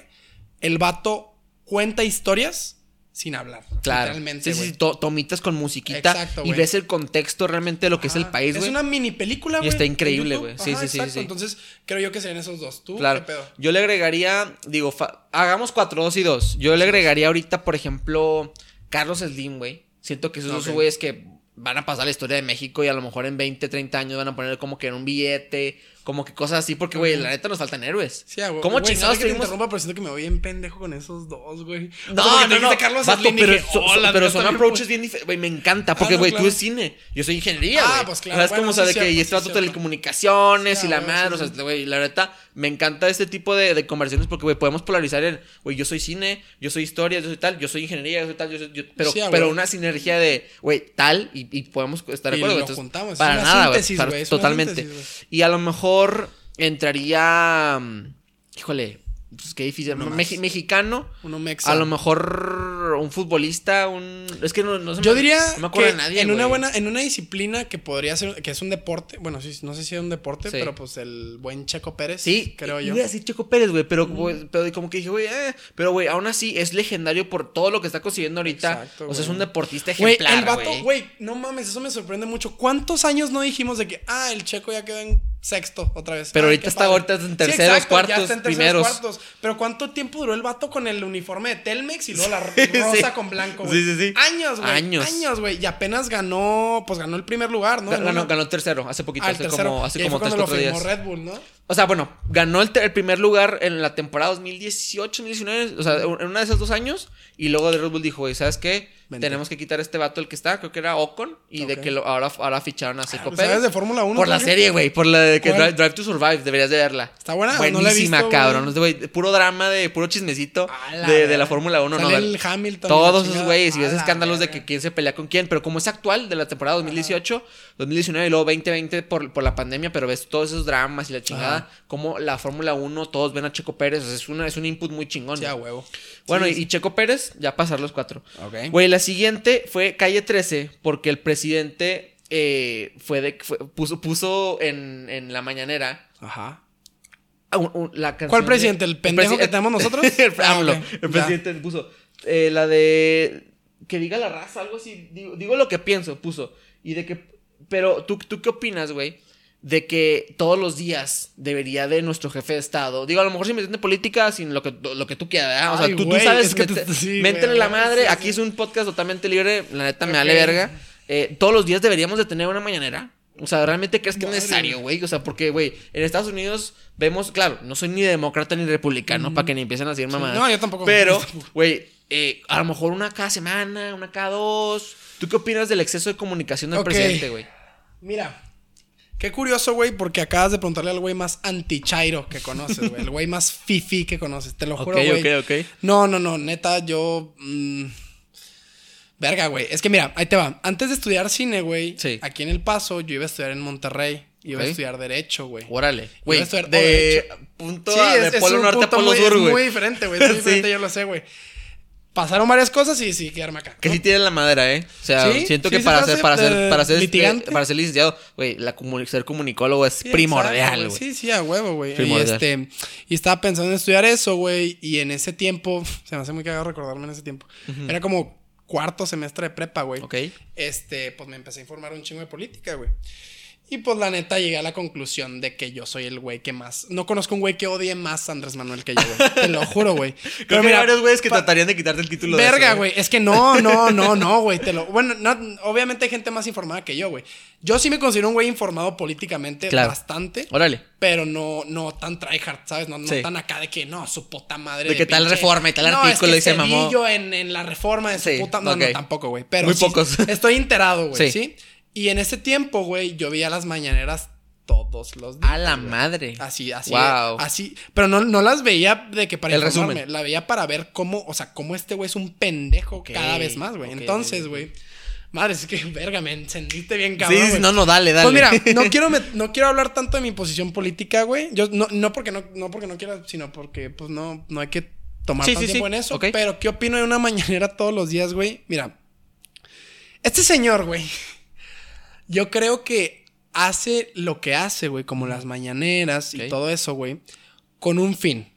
el vato cuenta historias sin hablar. Claro. Literalmente, Sí, sí, to- tomitas con musiquita Exacto, y ves el contexto realmente de lo que es el país, güey. Es una mini película, Y güey. está en increíble, güey. Sí, sí, sí, sí. Entonces, creo yo que serían esos dos. ¿Tú Claro. qué pedo? Yo le agregaría, digo, hagamos cuatro, dos y dos. Yo le agregaría ahorita, por ejemplo, Carlos Slim, güey. Siento que esos dos Ok. güeyes que van a pasar la historia de México y a lo mejor en 20, 30 años van a poner como que en un billete, como que cosas así, porque, güey, la neta nos faltan héroes. Sí, güey. ¿Cómo Güey, chingados que te tenemos- interrumpa, pero siento que me voy bien pendejo con esos dos, güey. O No, sea, no, no. Carlos vato, y pero, dije, so- "Oh, so- la pero neta, son approaches pues". bien diferentes. Güey, me encanta. Porque, Ah, no, güey, claro. tú es cine. Yo soy ingeniería, Ah, güey. pues claro, ¿Sabes bueno, cómo? O sea, de que y este vato telecomunicaciones Sí, y la madre. sí, O sea, güey, la neta, me encanta este tipo de, de conversaciones porque, güey, podemos polarizar en, güey, yo soy cine, yo soy historia, yo soy tal, yo soy ingeniería, yo soy tal, yo soy. yo- pero, una sinergia de, güey, tal y, y podemos estar de Y acuerdo. lo Entonces, juntamos, es Para nada, güey. es Totalmente. y a lo mejor entraría. mm, Híjole, pues qué difícil. Meji- mexicano. Uno mexa. A lo mejor un futbolista, un... Es que no, no se Yo me- diría no me acuerdo que de nadie, en una buena, en una disciplina que podría ser, que es un deporte, bueno, sí, no sé si es un deporte, Sí. pero pues el buen Checo Pérez, Sí, creo yo. Iba a decir Checo Pérez, güey, pero, güey, pero como que dije, güey, eh, pero güey, aún así es legendario por todo lo que está consiguiendo ahorita. Exacto, o sea, es un deportista Güey, ejemplar, el vato, güey. güey, no mames, eso me sorprende mucho. ¿Cuántos años no dijimos de que, ah, el checo ya quedó en sexto otra vez? Pero Ay, ahorita está ahorita en terceros, ya cuartos, está en terceros, primeros. cuartos. Pero ¿cuánto tiempo duró el vato con el uniforme de Telmex y luego la rosa Sí. con blanco? Sí, sí, sí. Años, güey. Años. Años, güey. Y apenas ganó, pues ganó el primer lugar, ¿no? Ganó, ganó el tercero, hace poquito, Ah, hace tercero. como, hace Y ahí como fue tres, lo cuatro días. Red Bull, ¿no? O sea, bueno, ganó el primer lugar en la temporada 2018, 2019, o sea, en una de esos dos años. Y luego de Red Bull dijo, güey, ¿sabes qué? Vente. Tenemos que quitar a este vato el que está, creo que era Ocon. Y de que lo- ahora, ahora ficharon a Seco ¿Sabes Pérez. de Fórmula 1? Por la serie, güey, por la de que. Drive, Drive to Survive, deberías de verla. ¿Está buena? No la he Buenísima, visto, cabrón. güey. Es de, güey, puro drama de puro chismecito la de, la Fórmula 1. Sale no, el. Hamilton Todos esos güeyes y ves escándalos de que quién se pelea con quién, pero como es actual de la temporada 2018, 2019 y luego 2020 por, por la pandemia, pero ves todos esos dramas y la chingada, Ajá. como la Fórmula 1, todos ven a Checo Pérez, o sea, es, una, es un input muy chingón. Sí, a huevo. Bueno, Sí, y, y Checo Pérez, ya pasar los cuatro. Ok. Güey, la siguiente fue Calle 13, porque el presidente eh, fue de, fue- puso, puso en, en la mañanera Ajá. Un- un- la canción ¿Cuál de- presidente? ¿El pendejo presi- que tenemos nosotros? el, Ah, AMLO. El Ya. presidente puso eh, la de que diga la raza, algo así. Digo, digo lo que pienso, puso. Y de que. Pero, ¿tú, tú qué opinas, güey? De que todos los días debería de nuestro jefe de Estado. Digo, a lo mejor sin meterme en política, sin lo que, lo que tú quieras, ¿verdad? O sea, Ay, tú, tú sabes, es que te- mete- sí, métele güey, la madre. sí, Aquí sí. es un podcast totalmente libre. La neta me Ok. vale verga. Eh, todos los días deberíamos de tener una mañanera. O sea, ¿realmente crees que es necesario, güey? O sea, porque, güey, en Estados Unidos vemos, claro, no soy ni demócrata ni republicano para que ni empiecen a decir mamadas. No, yo tampoco. Pero, güey, eh, a lo mejor una cada semana, una cada dos. ¿Tú qué opinas del exceso de comunicación del presidente, güey? Mira, qué curioso, güey, porque acabas de preguntarle al güey más anti-chairo que conoces, güey. El güey más fifi que conoces, te lo juro, Ok, güey. ok, ok. No, no, no, neta, yo... mm, Verga, güey. Es que mira, ahí te va. Antes de estudiar cine, güey, Sí. aquí en El Paso, yo iba a estudiar en Monterrey. Iba a estudiar Derecho, güey. Órale. Iba Güey, a estudiar- de oh, punto Sí, a- de es, es polo norte a polo muy, sur, es güey. muy diferente, güey. Es muy Sí. diferente, yo lo sé, güey. Pasaron varias cosas y sí, quedarme acá. Que sí tiene la madera, ¿eh? O sea, Sí, siento que para ser, para ser, para ser, este, litigante. para ser licenciado, güey, ser comunicólogo es Sí, primordial, güey. Sí, sí, a huevo, güey. Y, este, y estaba pensando en estudiar eso, güey. Y en ese tiempo, se me hace muy cagado recordarme en ese tiempo. Era como cuarto semestre de prepa, güey. Ok. Este, pues me empecé a informar un chingo de política, güey. Y pues la neta llegué a la conclusión de que yo soy el güey que más. No conozco un güey que odie más a Andrés Manuel que yo, güey. Te lo juro, güey. Creo que hay varios güeyes que tratarían de quitarte el título de Verga, ¿eh? güey. Es que no, no, no, no, güey. Te lo. Bueno, no, obviamente hay gente más informada que yo, güey. Yo sí me considero un güey informado políticamente Claro. bastante. Órale. Pero no, no tan tryhard, ¿sabes? No, no Sí. tan acá de que no, su puta madre. De que tal reforma y tal no, artículo es y se que mamó. Cedillo en, en la reforma de su Sí, puta. No, no, tampoco, güey. Pero Muy sí, pocos. Estoy enterado, güey, Sí. Y en ese tiempo, güey, yo veía las mañaneras todos los días. A la güey. madre. Así, así, Wow. así. Pero no, no las veía de que para El informarme. resumen. La veía para ver cómo, o sea, cómo este güey es un pendejo Ok, cada vez más, güey. Entonces, güey. Madre, es que, verga, me encendiste bien, cabrón. Sí, no, no, dale, dale. Pues mira, no quiero, no quiero hablar tanto de mi posición política, güey. Yo no, no porque no, no porque no quiera, sino porque pues no, no hay que tomar Sí, tanto sí, tiempo en eso. Pero ¿qué opino de una mañanera todos los días, güey? Mira, este señor, güey, yo creo que hace lo que hace, güey, como las mañaneras y todo eso, güey, con un fin.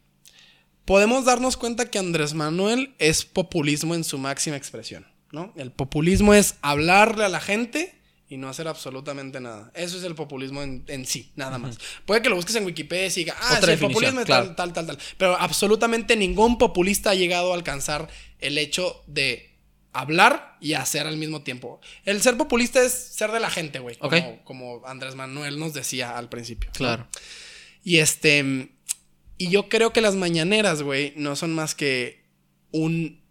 Podemos darnos cuenta que Andrés Manuel es populismo en su máxima expresión, ¿no? El populismo es hablarle a la gente y no hacer absolutamente nada. Eso es el populismo en, en sí, nada más. Puede que lo busques en Wikipedia y diga, ah, Otra sí, el populismo es claro. tal, tal, tal, tal. Pero absolutamente ningún populista ha llegado a alcanzar el hecho de hablar y hacer al mismo tiempo. El ser populista es ser de la gente, güey. Como, Andrés Manuel nos decía al principio. ¿no? Claro. Y este. Y yo creo que las mañaneras, güey, no son más que un.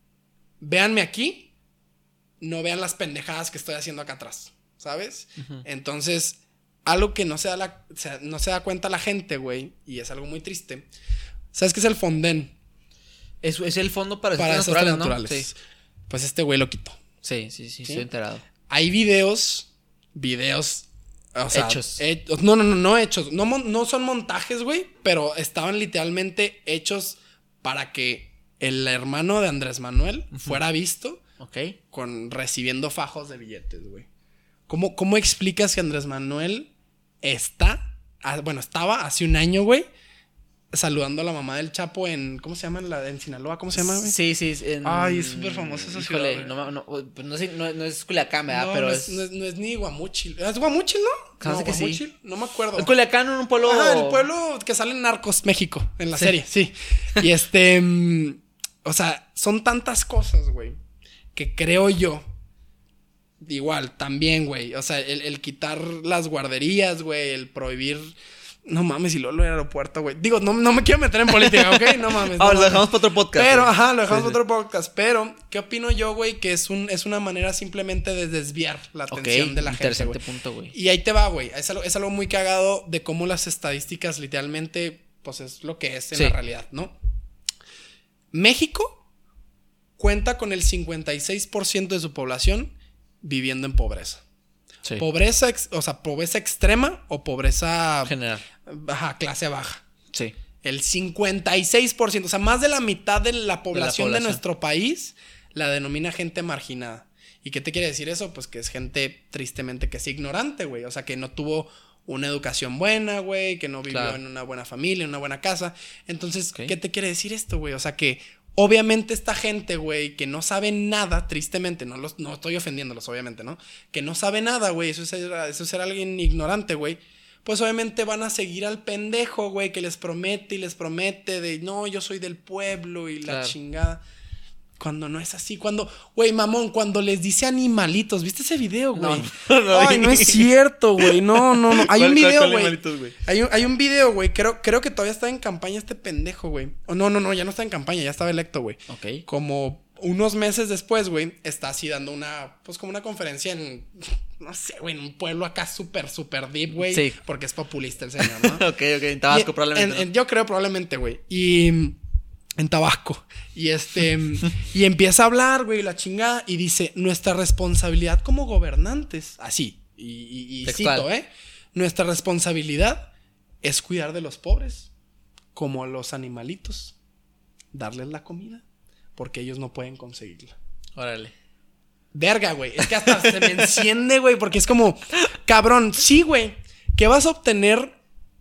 Véanme aquí, no vean las pendejadas que estoy haciendo acá atrás, ¿sabes? Entonces, algo que no se, da la, no se da cuenta la gente, güey, y es algo muy triste. ¿Sabes qué es el fondén? Es, es el fondo para, Para desastres naturales, naturales. ¿no? Pues este güey lo quitó. Sí, sí, sí, estoy enterado. Hay videos, videos. O sea, Hechos. he- no, no, no, no hechos. No, no son montajes, güey, pero estaban literalmente hechos para que el hermano de Andrés Manuel fuera visto Ok. con recibiendo fajos de billetes, güey. ¿Cómo, ¿Cómo explicas que Andrés Manuel está, ah, bueno, estaba hace un año, güey, saludando a la mamá del Chapo en, ¿cómo se llama? En, la, en Sinaloa, ¿cómo se llama, güey? Sí, sí. en- Ay, es súper famosa esa ciudad, Híjole, güey. no, me- no, pues no, sé, no, no es Culiacán, ¿verdad? No, Pero no es... es, no, es, no es ni Guamuchil. ¿Es Guamuchil, no? No, que sí. No me acuerdo. Es Culiacán, un pueblo... Ah, el pueblo que sale en Narcos, México, en la Sí. serie, sí. Y este, mm, o sea, son tantas cosas, güey, que creo yo, igual, también, güey, o sea, el, el quitar las guarderías, güey, el prohibir, no mames, y luego el aeropuerto, güey. Digo, no, no me quiero meter en política, ¿ok? No mames. no Ah, lo dejamos para otro podcast. Pero, güey. ajá, lo dejamos Sí, para otro podcast. Pero, ¿qué opino yo, güey? Que es, un, es una manera simplemente de desviar la atención de la gente, interesante güey. punto, güey. Y ahí te va, güey. Es algo, es algo muy cagado de cómo las estadísticas literalmente, pues es lo que es en Sí. la realidad, ¿no? México cuenta con el 56% de su población viviendo en pobreza. Sí. Pobreza, ex- o sea, pobreza extrema o pobreza General. baja, clase baja. Sí. El 56%, o sea, más de la mitad de la población de, población. nuestro país la denomina gente marginada. ¿Y qué te quiere decir eso? Pues que es gente tristemente que es ignorante, güey. O sea, que no tuvo una educación buena, güey, que no vivió Claro. en una buena familia, en una buena casa. Entonces. ¿qué te quiere decir esto, güey? O sea, que obviamente esta gente, güey, que no sabe nada, tristemente, no, los, no estoy ofendiéndolos, obviamente, ¿no? Que no sabe nada, güey, eso es, ser- eso es ser alguien ignorante, güey. Pues obviamente van a seguir al pendejo, güey, que les promete y les promete de, no, yo soy del pueblo y la Claro. chingada. Cuando no es así, cuando, güey, mamón, cuando les dice animalitos, ¿viste ese video, güey? No, no Ay, no es cierto, güey, no, no, no. Hay ¿Cuál- un video, güey. Hay un, hay un video, güey, creo, creo que todavía está en campaña este pendejo, güey. O no, no, no, ya no está en campaña, ya estaba electo, güey. Ok. Como unos meses después, güey, está así dando una, pues como una conferencia en, no sé, güey, en un pueblo acá súper, súper deep, güey. Sí. Porque es populista el señor, ¿no? ok, ok. En Tabasco, Y- probablemente. en- ¿no? en- yo creo probablemente, güey. Y en Tabasco. Y este. y empieza a hablar, güey, la chingada. Y dice: Nuestra responsabilidad como gobernantes. Así. Y, y- y cito, ¿eh? Nuestra responsabilidad es cuidar de los pobres. Como a los animalitos. Darles la comida. Porque ellos no pueden conseguirla. Órale. Verga, güey. Es que hasta se me enciende, güey, porque es como, cabrón, sí, güey. ¿Qué vas a obtener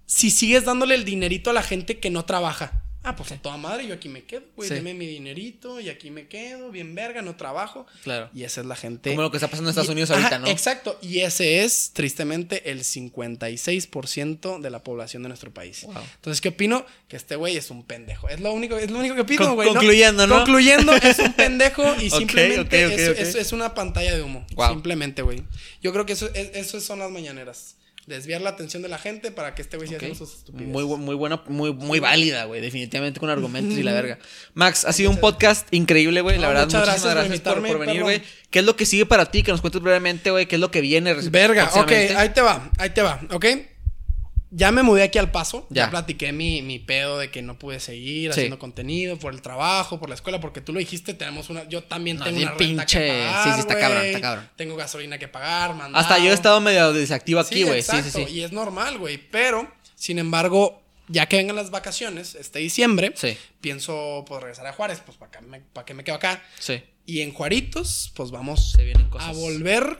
si sigues dándole el dinerito a la gente que no trabaja? Ah, pues a toda madre, yo aquí me quedo, güey. Sí. Deme mi dinerito y aquí me quedo, bien verga, no trabajo. Claro. Y esa es la gente. Como lo que está pasando en Estados Y- Unidos ajá, ahorita, ¿no? Exacto. Y ese es, tristemente, el 56% de la población de nuestro país. Wow. Entonces, ¿qué opino? Que este güey es un pendejo. Es lo único, es lo único que opino, güey. ¿no? concluyendo, ¿no? Concluyendo, es un pendejo y simplemente es, ok. es- es una pantalla de humo. Wow. Simplemente, güey. Yo creo que eso, es- eso son las mañaneras. Desviar la atención de la gente para que este güey siga Ok. haciendo sus estupideces. Muy, muy buena, muy, muy válida, güey. Definitivamente con argumentos y la verga. Max, ha sido un podcast increíble, güey. La No, verdad, muchas muchísimas gracias por gracias, por, venir, güey. ¿Qué es lo que sigue para ti? Que nos cuentes brevemente, güey. ¿Qué es lo que viene? Verga, ok, ahí te va, ahí te va, ok. Ya me mudé aquí al paso. Ya, Ya. platiqué mi, mi pedo de que no pude seguir Sí. haciendo contenido por el trabajo, por la escuela, porque tú lo dijiste, tenemos una. Yo también No, tengo una renta pinche- que pagar. sí, sí, está cabrón, güey. está cabrón. Tengo gasolina que pagar, mandado. Hasta yo he estado medio desactivo aquí, güey. Sí, sí, sí. Y es normal, güey. Pero, sin embargo, ya que vengan las vacaciones, este diciembre, Sí. pienso pues regresar a Juárez, pues para me, pa' que me quedo acá. Sí. Y en Juaritos, pues vamos Se vienen cosas. a volver.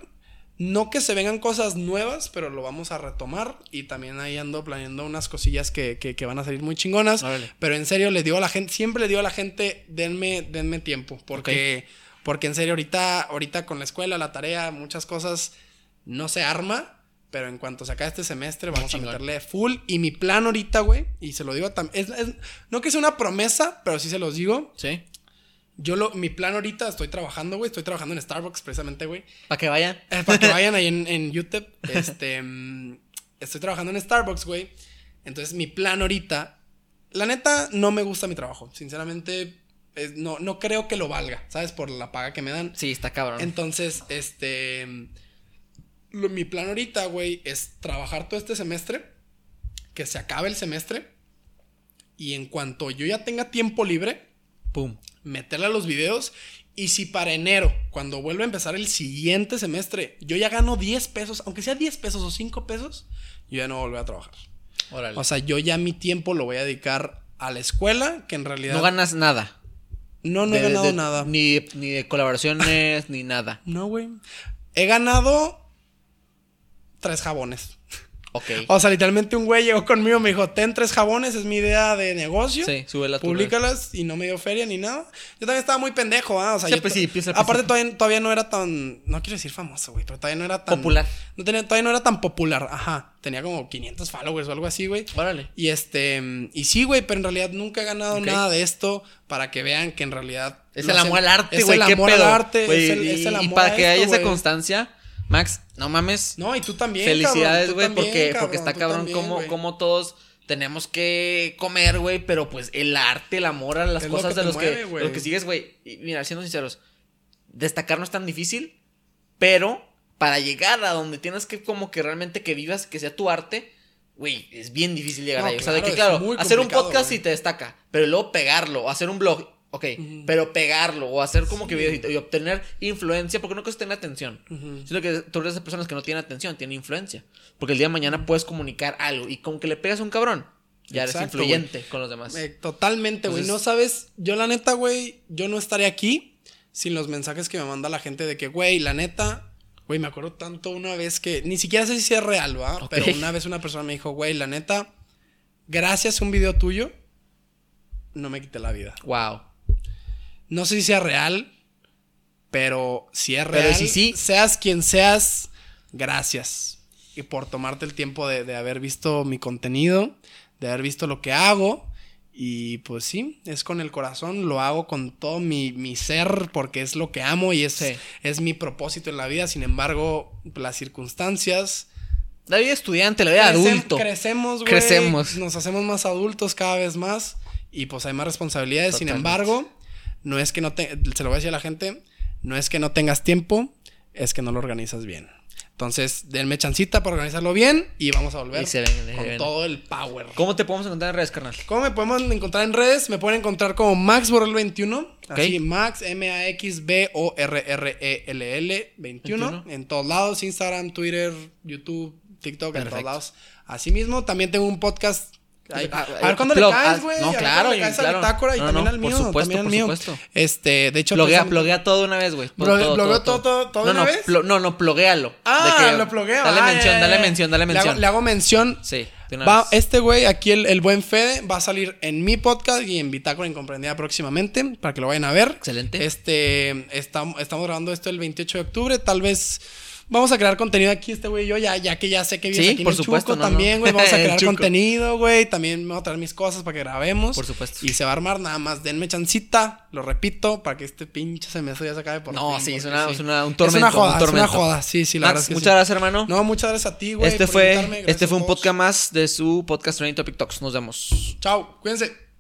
No que se vengan cosas nuevas, pero lo vamos a retomar. Y también ahí ando planeando unas cosillas que, que- que van a salir muy chingonas. Órale. Pero en serio, le digo a la gente, siempre le digo a la gente, denme, denme tiempo. Porque, porque en serio, ahorita, ahorita con la escuela, la tarea, muchas cosas no se arma. Pero en cuanto se acabe este semestre, vamos a meterle full. Y mi plan ahorita, güey, y se lo digo también. no que sea una promesa, pero sí se los digo. Sí. Yo lo, mi plan ahorita, estoy trabajando, güey. Estoy trabajando en Starbucks precisamente, güey. Para que vayan. Eh, para que vayan ahí en, en YouTube. Este, mm, estoy trabajando en Starbucks, güey. Entonces, mi plan ahorita, la neta, no me gusta mi trabajo. Sinceramente, es- no, no creo que lo valga, ¿sabes? Por la paga que me dan. Sí, está cabrón. Entonces, este, lo- mi plan ahorita, güey, es trabajar todo este semestre, que se acabe el semestre. Y en cuanto yo ya tenga tiempo libre, Pum. Meterle a los videos. Y si para enero, cuando vuelva a empezar el siguiente semestre, yo ya gano 10 pesos, aunque sea 10 pesos o 5 pesos, yo ya no voy a volver a trabajar. Órale. O sea, yo ya mi tiempo lo voy a dedicar a la escuela, que en realidad... no ganas nada. No, no he ganado de- nada. Ni, ni de colaboraciones, ni nada. No, güey. He ganado tres jabones. O sea, literalmente un güey llegó conmigo, me dijo, ten tres jabones, es mi idea de negocio. Sí, súbela a tu red. Públicalas y no me dio feria ni nada. Yo también estaba muy pendejo, ¿ah? O sea, Sí, yo pues sí, Aparte, todavía, todavía no era tan. No quiero decir famoso, güey, pero todavía no era tan. Popular. No tenía, todavía no era tan popular, ajá. Tenía como 500 followers o algo así, güey. Órale. Y este. Y sí, güey, pero en realidad nunca he ganado nada de esto para que vean que en realidad. Es el hacen- amor al arte, es güey. el ¿Qué amor pedo? al arte. Es el, y, es el y amor para a que haya esa constancia, Max, no mames. No, y tú también. Felicidades, güey, porque, cabrón, porque está cabrón también, como, como todos tenemos que comer, güey, pero pues el arte, el amor a las Es cosas que de los, mueve, que, de los que sigues, güey. Y mira, siendo sinceros, destacar no es tan difícil, pero para llegar a donde tienes que como que realmente que vivas, que sea tu arte, güey, es bien difícil llegar No, ahí. O sea, de que claro, hacer un podcast sí te destaca, pero luego pegarlo, o hacer un blog, ok, pero pegarlo, o hacer como que videos y, obtener influencia, porque cosa es tener atención. Ujú. Siento que tú eres de personas que no tienen atención, tienen influencia. Porque el día de mañana puedes comunicar algo y con que le pegas a un cabrón, ya eres influyente con los demás. Eh, totalmente, güey. No sabes, yo la neta, güey, yo no estaría aquí sin los mensajes que me manda la gente de que, güey, la neta, güey, me acuerdo tanto una vez que, ni siquiera sé si es real, ¿va? Pero una vez una persona me dijo, güey, la neta, gracias a un video tuyo, no me quité la vida. Wow. No sé si sea real, pero si es Pero real, si sí. seas quien seas, gracias. Y por tomarte el tiempo de, de haber visto mi contenido, de haber visto lo que hago. Y pues sí, es con el corazón, lo hago con todo mi, mi ser porque es lo que amo y es, Sí. es mi propósito en la vida. Sin embargo, las circunstancias... La vida estudiante, la vida Crecem- adulto. Crecemos, güey. Crecemos. Nos hacemos más adultos cada vez más. Y pues hay más responsabilidades. Sin embargo, no es que no te. Se lo voy a decir a la gente. No es que no tengas tiempo. Es que no lo organizas bien. Entonces, denme chancita para organizarlo bien. Y vamos a volver Y se ven, se con ven. todo el power. ¿Cómo te podemos encontrar en redes, carnal? ¿Cómo me podemos encontrar en redes? Me pueden encontrar como Max Borrell 21. Así, Ok. Max, M-A-X-B-O-R-R-E-L-L 21. 21. En todos lados: Instagram, Twitter, YouTube, TikTok, en todos lados. Asimismo, también tengo un podcast. Ay, Ah, a ver cuándo le caes, güey. no, A ver claro, cuándo le y caes a claro. Bitácora y No, también no, al por mío. supuesto, también al por mío. supuesto. Este, de hecho, Pluguea, precisamente- pluguea todo de una vez, güey. Todo, Plug- todo, todo, todo, todo, todo de no, una no, vez? plo- no, no, pluguéalo. Ah, De que- lo plugueo. Dale Ah, mención, ya, dale mención, dale Le hago- mención. Le hago mención. Sí, de una Va, vez. este güey, aquí el, el buen Fede, va a salir en mi podcast y en Bitácora Incomprendida próximamente, para que lo vayan a ver. Excelente. Este, estamos, estamos grabando esto el 28 de octubre, tal vez vamos a crear contenido aquí, este güey y yo, ya, ya que ya sé que vives Sí, aquí en por el supuesto, Chuco no, también, güey, vamos a crear contenido, güey, también me voy a traer mis cosas para que grabemos. Por supuesto. Y se va a armar, nada más denme chancita, lo repito, para que este pinche semestre ya se acabe por No, fin, sí, es una- sí. es una- un Es tormento, una joda, un es una joda, sí, sí, la Max, verdad es que muchas sí. gracias, hermano. No, muchas gracias a ti, güey. este fue, este fue un podcast más de su podcast Training Topic Talks. Nos vemos. Chao, cuídense.